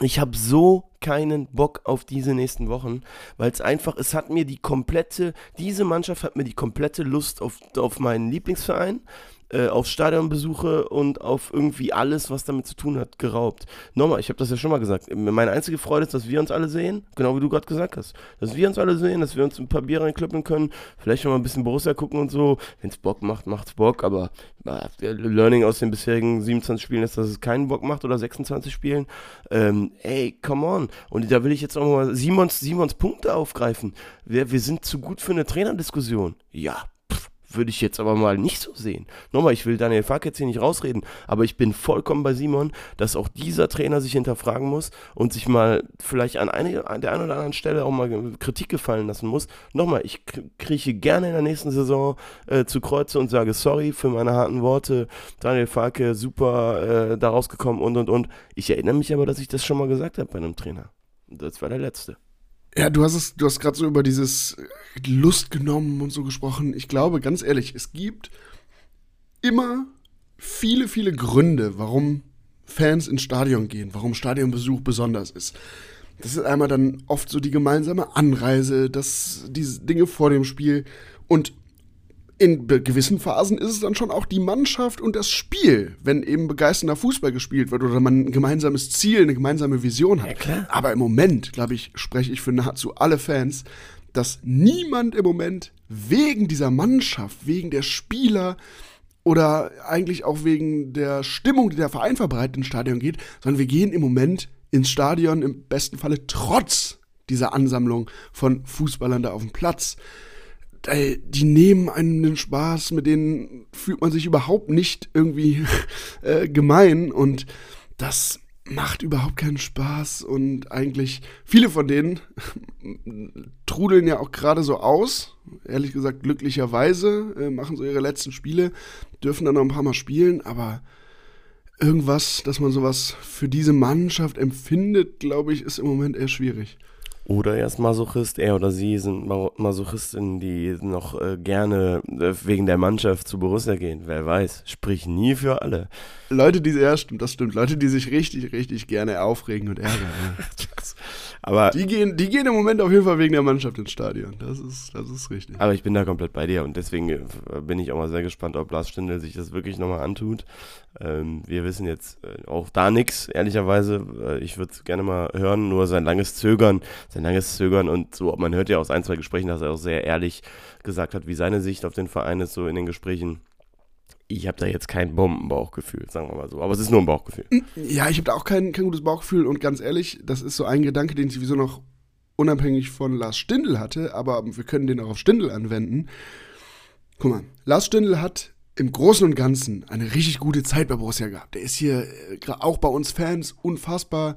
Ich habe so keinen Bock auf diese nächsten Wochen, weil es einfach, es hat mir die komplette, diese Mannschaft hat mir die komplette Lust auf, auf meinen Lieblingsverein äh, auf Stadionbesuche und auf irgendwie alles, was damit zu tun hat, geraubt. Nochmal, ich habe das ja schon mal gesagt. Meine einzige Freude ist, dass wir uns alle sehen, genau wie du gerade gesagt hast. Dass wir uns alle sehen, dass wir uns ein paar Bier reinklöppeln können, vielleicht schon mal ein bisschen Borussia gucken und so. Wenn es Bock macht, macht's Bock, aber äh, Learning aus den bisherigen 27 Spielen ist, dass es keinen Bock macht oder 26 Spielen. Ähm, ey, come on. Und da will ich jetzt auch mal Simons, Simons Punkte aufgreifen. Wir, wir sind zu gut für eine Trainerdiskussion. Ja, würde ich jetzt aber mal nicht so sehen. Nochmal, ich will Daniel Fark jetzt hier nicht rausreden, aber ich bin vollkommen bei Simon, dass auch dieser Trainer sich hinterfragen muss und sich mal vielleicht an, eine, an der einen oder anderen Stelle auch mal Kritik gefallen lassen muss. Nochmal, ich krieche gerne in der nächsten Saison äh, zu Kreuze und sage sorry für meine harten Worte. Daniel Farke, super äh, da rausgekommen und und und. Ich erinnere mich aber, dass ich das schon mal gesagt habe bei einem Trainer. Das war der letzte. Ja, du hast es, du hast gerade so über dieses Lust genommen und so gesprochen. Ich glaube, ganz ehrlich, es gibt immer viele, viele Gründe, warum Fans ins Stadion gehen, warum Stadionbesuch besonders ist. Das ist einmal dann oft so die gemeinsame Anreise, das, diese Dinge vor dem Spiel und in gewissen Phasen ist es dann schon auch die Mannschaft und das Spiel, wenn eben begeisternder Fußball gespielt wird oder man ein gemeinsames Ziel, eine gemeinsame Vision hat. Ja, Aber im Moment, glaube ich, spreche ich für nahezu alle Fans, dass niemand im Moment wegen dieser Mannschaft, wegen der Spieler oder eigentlich auch wegen der Stimmung, die der Verein verbreitet, ins Stadion geht, sondern wir gehen im Moment ins Stadion im besten Falle trotz dieser Ansammlung von Fußballern da auf dem Platz die nehmen einen den Spaß, mit denen fühlt man sich überhaupt nicht irgendwie äh, gemein. Und das macht überhaupt keinen Spaß. Und eigentlich viele von denen trudeln ja auch gerade so aus, ehrlich gesagt glücklicherweise, äh, machen so ihre letzten Spiele, dürfen dann noch ein paar Mal spielen, aber irgendwas, dass man sowas für diese Mannschaft empfindet, glaube ich, ist im Moment eher schwierig. Oder er ist Masochist, er oder sie sind Masochistinnen, die noch äh, gerne äh, wegen der Mannschaft zu Borussia gehen. Wer weiß, sprich nie für alle. Leute, die, ja, stimmt, das stimmt. Leute, die sich richtig, richtig gerne aufregen und ärgern. aber die gehen, die gehen im Moment auf jeden Fall wegen der Mannschaft ins Stadion. Das ist, das ist richtig. Aber ich bin da komplett bei dir und deswegen äh, bin ich auch mal sehr gespannt, ob Lars Stindl sich das wirklich nochmal antut. Ähm, wir wissen jetzt äh, auch da nichts, ehrlicherweise. Äh, ich würde es gerne mal hören, nur sein langes Zögern, sein langes Zögern und so, man hört ja aus ein, zwei Gesprächen, dass er auch sehr ehrlich gesagt hat, wie seine Sicht auf den Verein ist, so in den Gesprächen ich habe da jetzt kein Bombenbauchgefühl, sagen wir mal so. Aber es ist nur ein Bauchgefühl. Ja, ich habe da auch kein, kein gutes Bauchgefühl und ganz ehrlich, das ist so ein Gedanke, den ich sowieso noch unabhängig von Lars Stindl hatte, aber wir können den auch auf Stindl anwenden. Guck mal, Lars Stindl hat im Großen und Ganzen eine richtig gute Zeit bei Borussia gehabt. Der ist hier äh, auch bei uns Fans unfassbar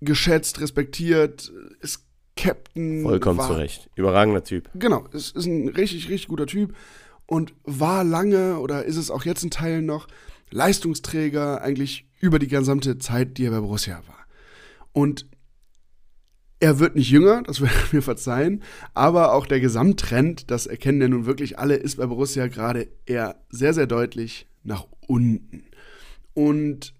geschätzt, respektiert, ist Captain. Vollkommen war, zurecht. Überragender Typ. Genau, ist, ist ein richtig, richtig guter Typ und war lange oder ist es auch jetzt in Teilen noch Leistungsträger eigentlich über die gesamte Zeit, die er bei Borussia war. Und er wird nicht jünger, das wird mir verzeihen, aber auch der Gesamttrend, das erkennen ja nun wirklich alle, ist bei Borussia gerade eher sehr, sehr deutlich nach unten. Und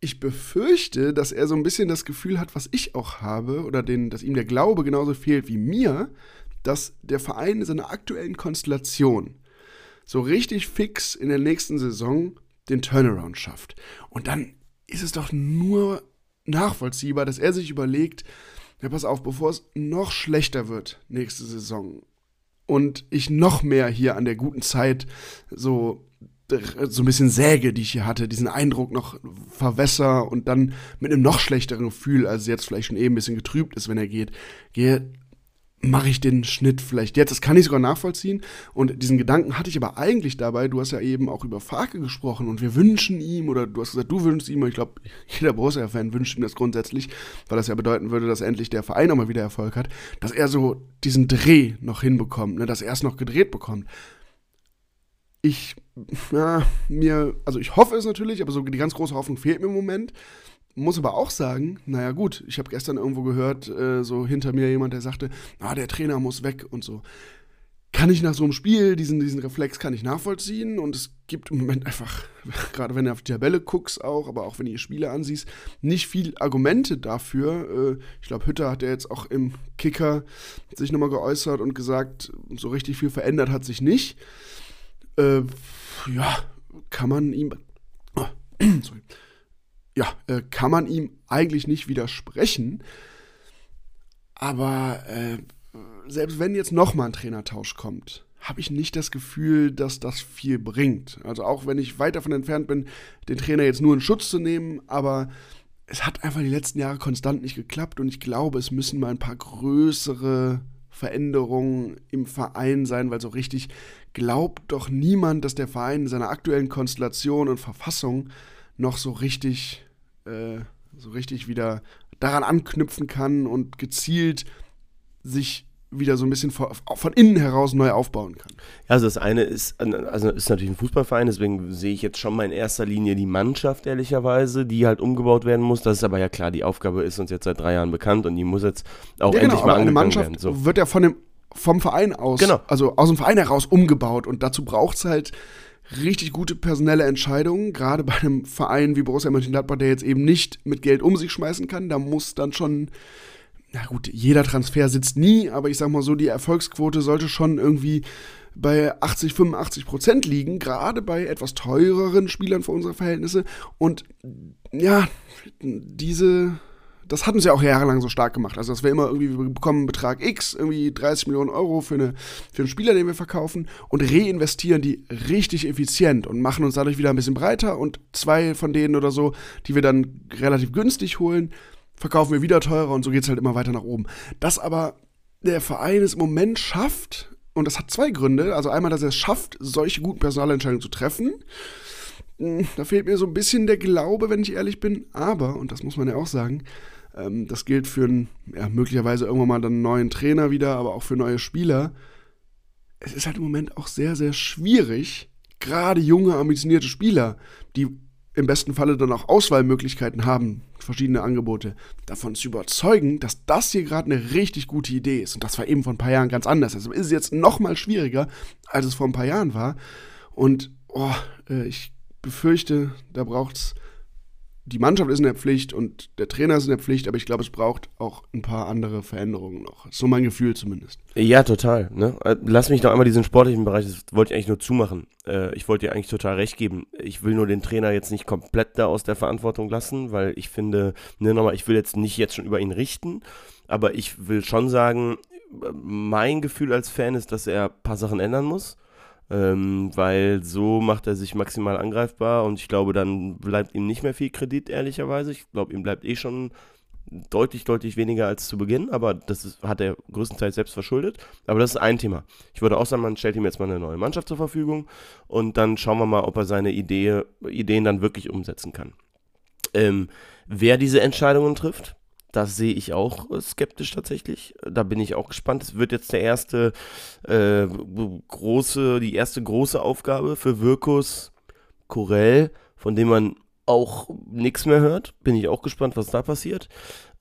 ich befürchte, dass er so ein bisschen das Gefühl hat, was ich auch habe, oder den, dass ihm der Glaube genauso fehlt wie mir, dass der Verein in seiner aktuellen Konstellation so richtig fix in der nächsten Saison den Turnaround schafft. Und dann ist es doch nur nachvollziehbar, dass er sich überlegt, ja, pass auf, bevor es noch schlechter wird nächste Saison und ich noch mehr hier an der guten Zeit so so ein bisschen säge, die ich hier hatte, diesen Eindruck noch verwässer und dann mit einem noch schlechteren Gefühl, als jetzt vielleicht schon eben ein bisschen getrübt ist, wenn er geht, gehe mache ich den Schnitt vielleicht jetzt. Das kann ich sogar nachvollziehen. Und diesen Gedanken hatte ich aber eigentlich dabei. Du hast ja eben auch über Farke gesprochen und wir wünschen ihm, oder du hast gesagt, du wünschst ihm, und ich glaube, jeder Borussia-Fan wünscht ihm das grundsätzlich, weil das ja bedeuten würde, dass endlich der Verein auch mal wieder Erfolg hat, dass er so diesen Dreh noch hinbekommt, ne, dass er es noch gedreht bekommt. Ich, ja, mir, also ich hoffe es natürlich, aber so die ganz große Hoffnung fehlt mir im Moment. Muss aber auch sagen, naja gut, ich habe gestern irgendwo gehört, äh, so hinter mir jemand, der sagte, ah, der Trainer muss weg und so. Kann ich nach so einem Spiel, diesen, diesen Reflex kann ich nachvollziehen und es gibt im Moment einfach, gerade wenn du auf die Tabelle guckst auch, aber auch wenn du die Spiele ansiehst, nicht viel Argumente dafür. Äh, ich glaube, Hütter hat ja jetzt auch im Kicker sich nochmal geäußert und gesagt, so richtig viel verändert hat sich nicht. Äh, ja, kann man ihm, oh, sorry, ja, äh, kann man ihm eigentlich nicht widersprechen. Aber äh, selbst wenn jetzt nochmal ein Trainertausch kommt, habe ich nicht das Gefühl, dass das viel bringt. Also auch wenn ich weit davon entfernt bin, den Trainer jetzt nur in Schutz zu nehmen, aber es hat einfach die letzten Jahre konstant nicht geklappt und ich glaube, es müssen mal ein paar größere Veränderungen im Verein sein, weil so richtig glaubt doch niemand, dass der Verein in seiner aktuellen Konstellation und Verfassung noch so richtig, äh, so richtig wieder daran anknüpfen kann und gezielt sich wieder so ein bisschen von, von innen heraus neu aufbauen kann. Ja, also das eine ist, also ist natürlich ein Fußballverein, deswegen sehe ich jetzt schon mal in erster Linie die Mannschaft, ehrlicherweise, die halt umgebaut werden muss. Das ist aber ja klar, die Aufgabe ist uns jetzt seit drei Jahren bekannt und die muss jetzt auch ja, endlich genau, mal Mannschaft werden. So. wird ja von dem, vom Verein aus, genau. also aus dem Verein heraus umgebaut und dazu braucht es halt richtig gute personelle Entscheidungen, gerade bei einem Verein wie Borussia Mönchengladbach, der jetzt eben nicht mit Geld um sich schmeißen kann, da muss dann schon na gut, jeder Transfer sitzt nie, aber ich sag mal so, die Erfolgsquote sollte schon irgendwie bei 80, 85 Prozent liegen, gerade bei etwas teureren Spielern für unsere Verhältnisse. Und ja, diese, das hat uns ja auch jahrelang so stark gemacht. Also, dass wir immer irgendwie, wir bekommen einen Betrag X, irgendwie 30 Millionen Euro für, eine, für einen Spieler, den wir verkaufen und reinvestieren die richtig effizient und machen uns dadurch wieder ein bisschen breiter und zwei von denen oder so, die wir dann relativ günstig holen, verkaufen wir wieder teurer und so geht es halt immer weiter nach oben. Dass aber der Verein es im Moment schafft, und das hat zwei Gründe. Also einmal, dass er es schafft, solche guten Personalentscheidungen zu treffen. Hm, da fehlt mir so ein bisschen der Glaube, wenn ich ehrlich bin. Aber, und das muss man ja auch sagen, ähm, das gilt für einen, ja, möglicherweise irgendwann mal dann einen neuen Trainer wieder, aber auch für neue Spieler. Es ist halt im Moment auch sehr, sehr schwierig, gerade junge, ambitionierte Spieler, die im besten Falle dann auch Auswahlmöglichkeiten haben, verschiedene Angebote, davon zu überzeugen, dass das hier gerade eine richtig gute Idee ist. Und das war eben vor ein paar Jahren ganz anders. Also ist es jetzt noch mal schwieriger, als es vor ein paar Jahren war. Und oh, äh, ich befürchte, da braucht es die Mannschaft ist in der Pflicht und der Trainer ist in der Pflicht, aber ich glaube, es braucht auch ein paar andere Veränderungen noch. So mein Gefühl zumindest. Ja, total. Ne? Äh, lass mich noch einmal diesen sportlichen Bereich, das wollte ich eigentlich nur zumachen. Äh, ich wollte dir eigentlich total recht geben. Ich will nur den Trainer jetzt nicht komplett da aus der Verantwortung lassen, weil ich finde, ne, nochmal, ich will jetzt nicht jetzt schon über ihn richten, aber ich will schon sagen, mein Gefühl als Fan ist, dass er ein paar Sachen ändern muss ähm, weil so macht er sich maximal angreifbar und ich glaube, dann bleibt ihm nicht mehr viel Kredit, ehrlicherweise. Ich glaube, ihm bleibt eh schon deutlich, deutlich weniger als zu Beginn, aber das ist, hat er größtenteils selbst verschuldet. Aber das ist ein Thema. Ich würde auch sagen, man stellt ihm jetzt mal eine neue Mannschaft zur Verfügung und dann schauen wir mal, ob er seine Idee, Ideen dann wirklich umsetzen kann. Ähm, wer diese Entscheidungen trifft, das sehe ich auch äh, skeptisch tatsächlich. Da bin ich auch gespannt. Es wird jetzt der erste äh, große, die erste große Aufgabe für Wirkus Corell, von dem man auch nichts mehr hört. Bin ich auch gespannt, was da passiert.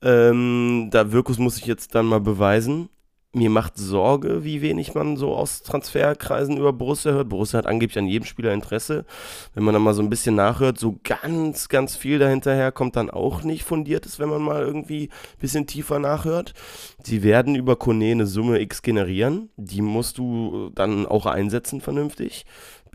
Ähm, da Wirkus muss ich jetzt dann mal beweisen, mir macht Sorge, wie wenig man so aus Transferkreisen über Borussia hört. Borussia hat angeblich an jedem Spieler Interesse. Wenn man dann mal so ein bisschen nachhört, so ganz, ganz viel dahinterher kommt dann auch nicht fundiertes, wenn man mal irgendwie ein bisschen tiefer nachhört. Sie werden über Kone eine Summe X generieren. Die musst du dann auch einsetzen vernünftig.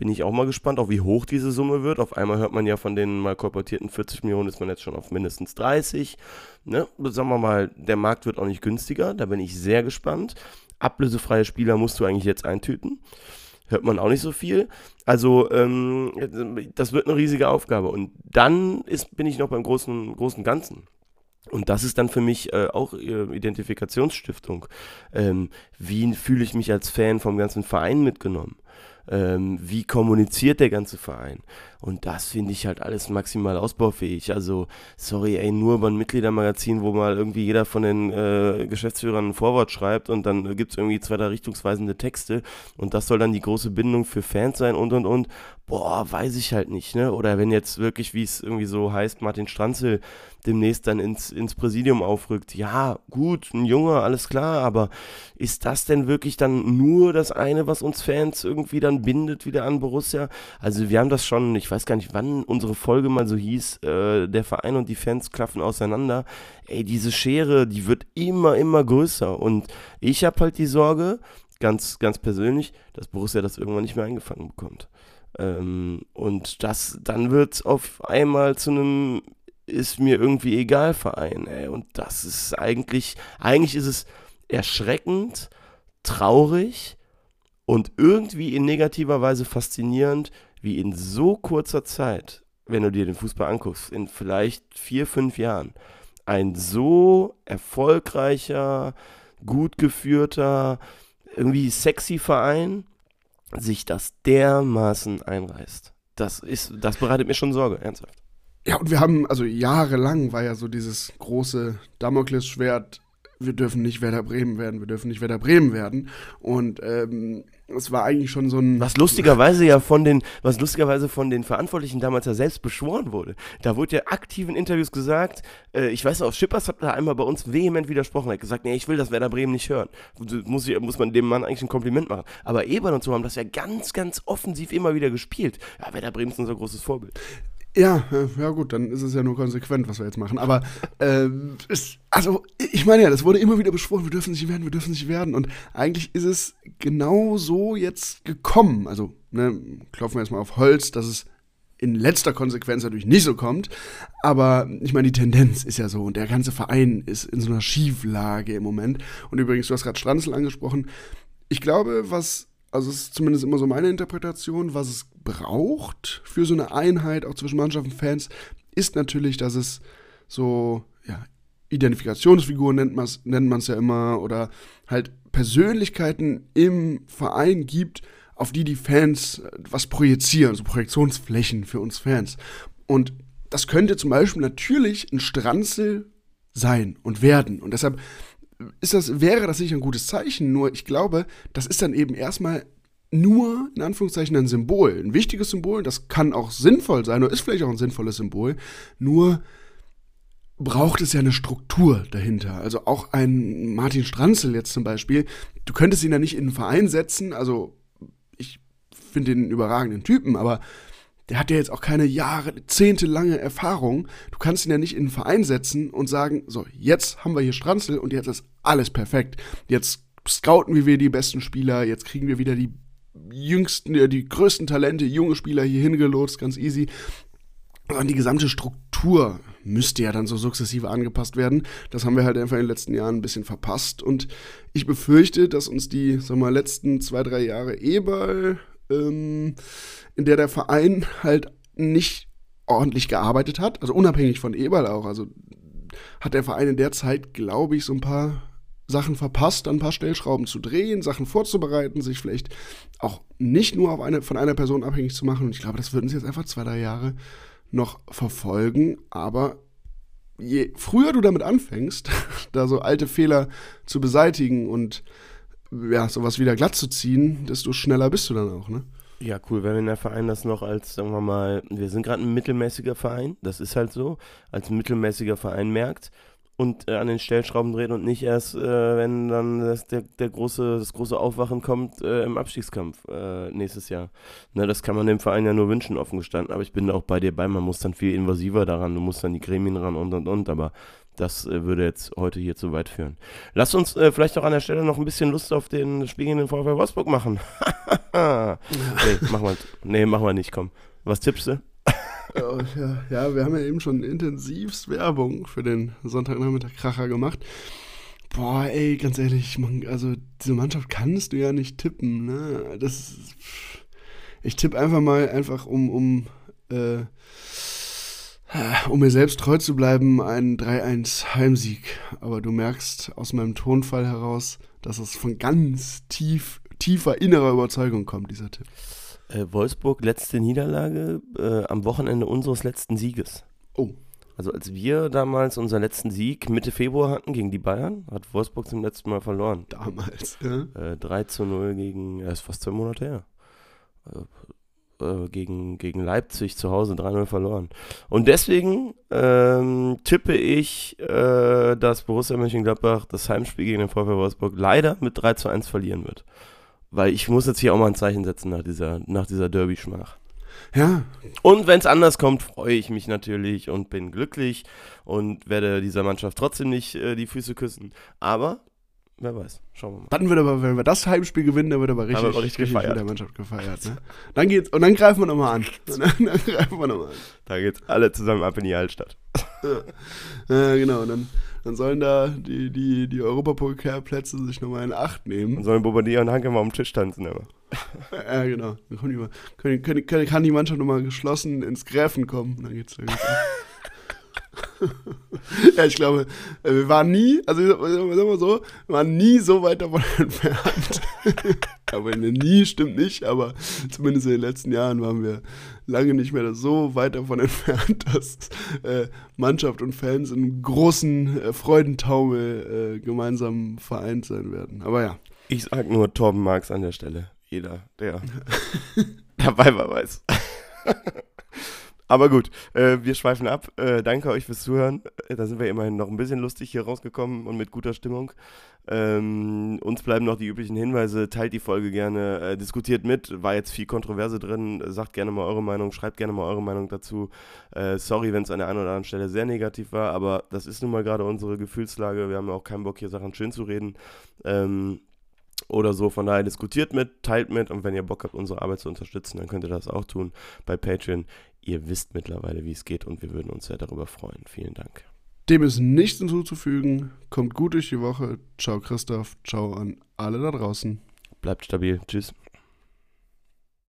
Bin ich auch mal gespannt, auch wie hoch diese Summe wird. Auf einmal hört man ja von den mal kolportierten 40 Millionen, ist man jetzt schon auf mindestens 30. Ne? Sagen wir mal, der Markt wird auch nicht günstiger. Da bin ich sehr gespannt. Ablösefreie Spieler musst du eigentlich jetzt eintüten. Hört man auch nicht so viel. Also, ähm, das wird eine riesige Aufgabe. Und dann ist, bin ich noch beim großen, großen Ganzen. Und das ist dann für mich äh, auch äh, Identifikationsstiftung. Ähm, wie fühle ich mich als Fan vom ganzen Verein mitgenommen? Ähm, wie kommuniziert der ganze Verein? Und das finde ich halt alles maximal ausbaufähig. Also, sorry, ey, nur über ein Mitgliedermagazin, wo mal irgendwie jeder von den äh, Geschäftsführern ein Vorwort schreibt und dann gibt es irgendwie zwei, drei richtungsweisende Texte und das soll dann die große Bindung für Fans sein und und und. Boah, weiß ich halt nicht, ne? Oder wenn jetzt wirklich, wie es irgendwie so heißt, Martin Stranzel demnächst dann ins, ins Präsidium aufrückt. Ja, gut, ein Junge, alles klar, aber ist das denn wirklich dann nur das eine, was uns Fans irgendwie dann bindet wieder an Borussia? Also wir haben das schon, ich weiß gar nicht, wann unsere Folge mal so hieß, äh, der Verein und die Fans klaffen auseinander. Ey, diese Schere, die wird immer, immer größer und ich habe halt die Sorge, ganz, ganz persönlich, dass Borussia das irgendwann nicht mehr eingefangen bekommt. Ähm, und das, dann wird auf einmal zu einem ist mir irgendwie egal Verein, ey. Und das ist eigentlich, eigentlich ist es erschreckend, traurig und irgendwie in negativer Weise faszinierend, wie in so kurzer Zeit, wenn du dir den Fußball anguckst, in vielleicht vier, fünf Jahren, ein so erfolgreicher, gut geführter, irgendwie sexy Verein sich das dermaßen einreißt. Das ist, das bereitet mir schon Sorge, ernsthaft. Ja, und wir haben, also jahrelang war ja so dieses große Damoklesschwert, wir dürfen nicht Werder Bremen werden, wir dürfen nicht Werder Bremen werden. Und ähm, es war eigentlich schon so ein. Was lustigerweise ja von den, was lustigerweise von den Verantwortlichen damals ja selbst beschworen wurde. Da wurde ja aktiv in Interviews gesagt, äh, ich weiß noch, Schippers hat da einmal bei uns vehement widersprochen, er hat gesagt, nee, ich will das Werder Bremen nicht hören. Muss, ich, muss man dem Mann eigentlich ein Kompliment machen. Aber Eber und so haben das ja ganz, ganz offensiv immer wieder gespielt. Ja, Werder Bremen ist unser großes Vorbild. Ja, ja gut, dann ist es ja nur konsequent, was wir jetzt machen. Aber äh, ist, also ich meine ja, das wurde immer wieder beschworen, wir dürfen nicht werden, wir dürfen nicht werden. Und eigentlich ist es genau so jetzt gekommen. Also ne, klopfen wir erstmal auf Holz, dass es in letzter Konsequenz natürlich nicht so kommt. Aber ich meine, die Tendenz ist ja so und der ganze Verein ist in so einer Schieflage im Moment. Und übrigens, du hast gerade Stranzel angesprochen. Ich glaube, was also es ist zumindest immer so meine Interpretation, was es braucht für so eine Einheit auch zwischen Mannschaft und Fans, ist natürlich, dass es so, ja, Identifikationsfiguren nennt man es nennt ja immer oder halt Persönlichkeiten im Verein gibt, auf die die Fans was projizieren, so Projektionsflächen für uns Fans. Und das könnte zum Beispiel natürlich ein Stranzel sein und werden. Und deshalb ist das, wäre das nicht ein gutes Zeichen, nur ich glaube, das ist dann eben erstmal nur in Anführungszeichen ein Symbol, ein wichtiges Symbol, das kann auch sinnvoll sein oder ist vielleicht auch ein sinnvolles Symbol, nur braucht es ja eine Struktur dahinter. Also auch ein Martin Stranzel jetzt zum Beispiel, du könntest ihn ja nicht in einen Verein setzen, also ich finde den überragenden Typen, aber der hat ja jetzt auch keine Jahre, zehntelange Erfahrung. Du kannst ihn ja nicht in einen Verein setzen und sagen, so, jetzt haben wir hier Stranzel und jetzt ist alles perfekt. Jetzt scouten wir die besten Spieler, jetzt kriegen wir wieder die jüngsten, die größten Talente, junge Spieler hier hingelotst, ganz easy. Und die gesamte Struktur müsste ja dann so sukzessive angepasst werden. Das haben wir halt einfach in den letzten Jahren ein bisschen verpasst. Und ich befürchte, dass uns die, sag mal, letzten zwei, drei Jahre Eberl ähm, in der der Verein halt nicht ordentlich gearbeitet hat, also unabhängig von Eberl auch. Also hat der Verein in der Zeit, glaube ich, so ein paar Sachen verpasst, ein paar Stellschrauben zu drehen, Sachen vorzubereiten, sich vielleicht auch nicht nur auf eine, von einer Person abhängig zu machen. Und ich glaube, das würden sie jetzt einfach zwei, drei Jahre noch verfolgen. Aber je früher du damit anfängst, da so alte Fehler zu beseitigen und ja, sowas wieder glatt zu ziehen, desto schneller bist du dann auch, ne? Ja, cool, wenn der Verein das noch als, sagen wir mal, wir sind gerade ein mittelmäßiger Verein, das ist halt so, als mittelmäßiger Verein merkt und äh, an den Stellschrauben dreht und nicht erst, äh, wenn dann das, der, der große, das große Aufwachen kommt äh, im Abstiegskampf äh, nächstes Jahr. Ne, das kann man dem Verein ja nur wünschen, offen gestanden, aber ich bin da auch bei dir bei, man muss dann viel invasiver daran, du musst dann die Gremien ran und und und, aber das äh, würde jetzt heute hier zu weit führen. Lass uns äh, vielleicht auch an der Stelle noch ein bisschen Lust auf den Spiel gegen VfL Wolfsburg machen. nee, machen wir, nee, machen wir nicht, komm. Was tippst du? oh, ja, ja, wir haben ja eben schon intensivst Werbung für den Sonntagnachmittag Kracher gemacht. Boah, ey, ganz ehrlich, man, also diese Mannschaft kannst du ja nicht tippen, ne? Das ist, ich tippe einfach mal einfach um, um äh, um mir selbst treu zu bleiben, ein 3-1 Heimsieg. Aber du merkst aus meinem Tonfall heraus, dass es von ganz tief, tiefer innerer Überzeugung kommt, dieser Tipp. Äh, Wolfsburg, letzte Niederlage äh, am Wochenende unseres letzten Sieges. Oh. Also als wir damals unseren letzten Sieg Mitte Februar hatten gegen die Bayern, hat Wolfsburg zum letzten Mal verloren. Damals, ja. Äh, 3 zu 0 gegen, ja, ist fast zwei Monate her. Äh, äh, gegen, gegen Leipzig zu Hause 3-0 verloren. Und deswegen ähm, tippe ich, äh, dass Borussia Mönchengladbach das Heimspiel gegen den VfL Wolfsburg leider mit 3 zu 1 verlieren wird. Weil ich muss jetzt hier auch mal ein Zeichen setzen nach dieser, nach dieser Derby-Schmach. Ja, Und wenn es anders kommt, freue ich mich natürlich und bin glücklich und werde dieser Mannschaft trotzdem nicht äh, die Füße küssen. Aber wer weiß, schauen wir mal. dann wird aber, wenn wir das Heimspiel gewinnen, dann wird aber richtig, aber richtig gefeiert. mit der Mannschaft gefeiert. Ne? Dann geht's, und dann greifen wir nochmal an. Dann, dann greifen wir nochmal an. Da geht's alle zusammen ab in die Altstadt. Ja, genau. Und dann, dann sollen da die, die, die Europapokalplätze sich nochmal in Acht nehmen. sollen Bobadilla und Hanke mal am Tisch tanzen immer. Ja, genau. Dann kommen die mal, können, können, kann die Mannschaft nochmal geschlossen ins Gräfen kommen. Dann geht's, dann geht's ab. ja, ich glaube, äh, wir waren nie, also sagen wir mal so, wir waren nie so weit davon entfernt. aber nie stimmt nicht, aber zumindest in den letzten Jahren waren wir lange nicht mehr so weit davon entfernt, dass äh, Mannschaft und Fans in großen äh, Freudentaumel äh, gemeinsam vereint sein werden. Aber ja, Ich sag nur Torben Marx an der Stelle. Jeder, der dabei war, weiß. Aber gut, äh, wir schweifen ab. Äh, danke euch fürs Zuhören. Äh, da sind wir immerhin noch ein bisschen lustig hier rausgekommen und mit guter Stimmung. Ähm, uns bleiben noch die üblichen Hinweise. Teilt die Folge gerne, äh, diskutiert mit. War jetzt viel Kontroverse drin. Sagt gerne mal eure Meinung, schreibt gerne mal eure Meinung dazu. Äh, sorry, wenn es an der einen oder anderen Stelle sehr negativ war, aber das ist nun mal gerade unsere Gefühlslage. Wir haben ja auch keinen Bock, hier Sachen schön zu reden. Ähm, oder so. Von daher diskutiert mit, teilt mit und wenn ihr Bock habt, unsere Arbeit zu unterstützen, dann könnt ihr das auch tun bei Patreon. Ihr wisst mittlerweile, wie es geht und wir würden uns sehr darüber freuen. Vielen Dank. dem ist nichts hinzuzufügen. Kommt gut durch die Woche. Ciao Christoph, ciao an alle da draußen. Bleibt stabil. Tschüss.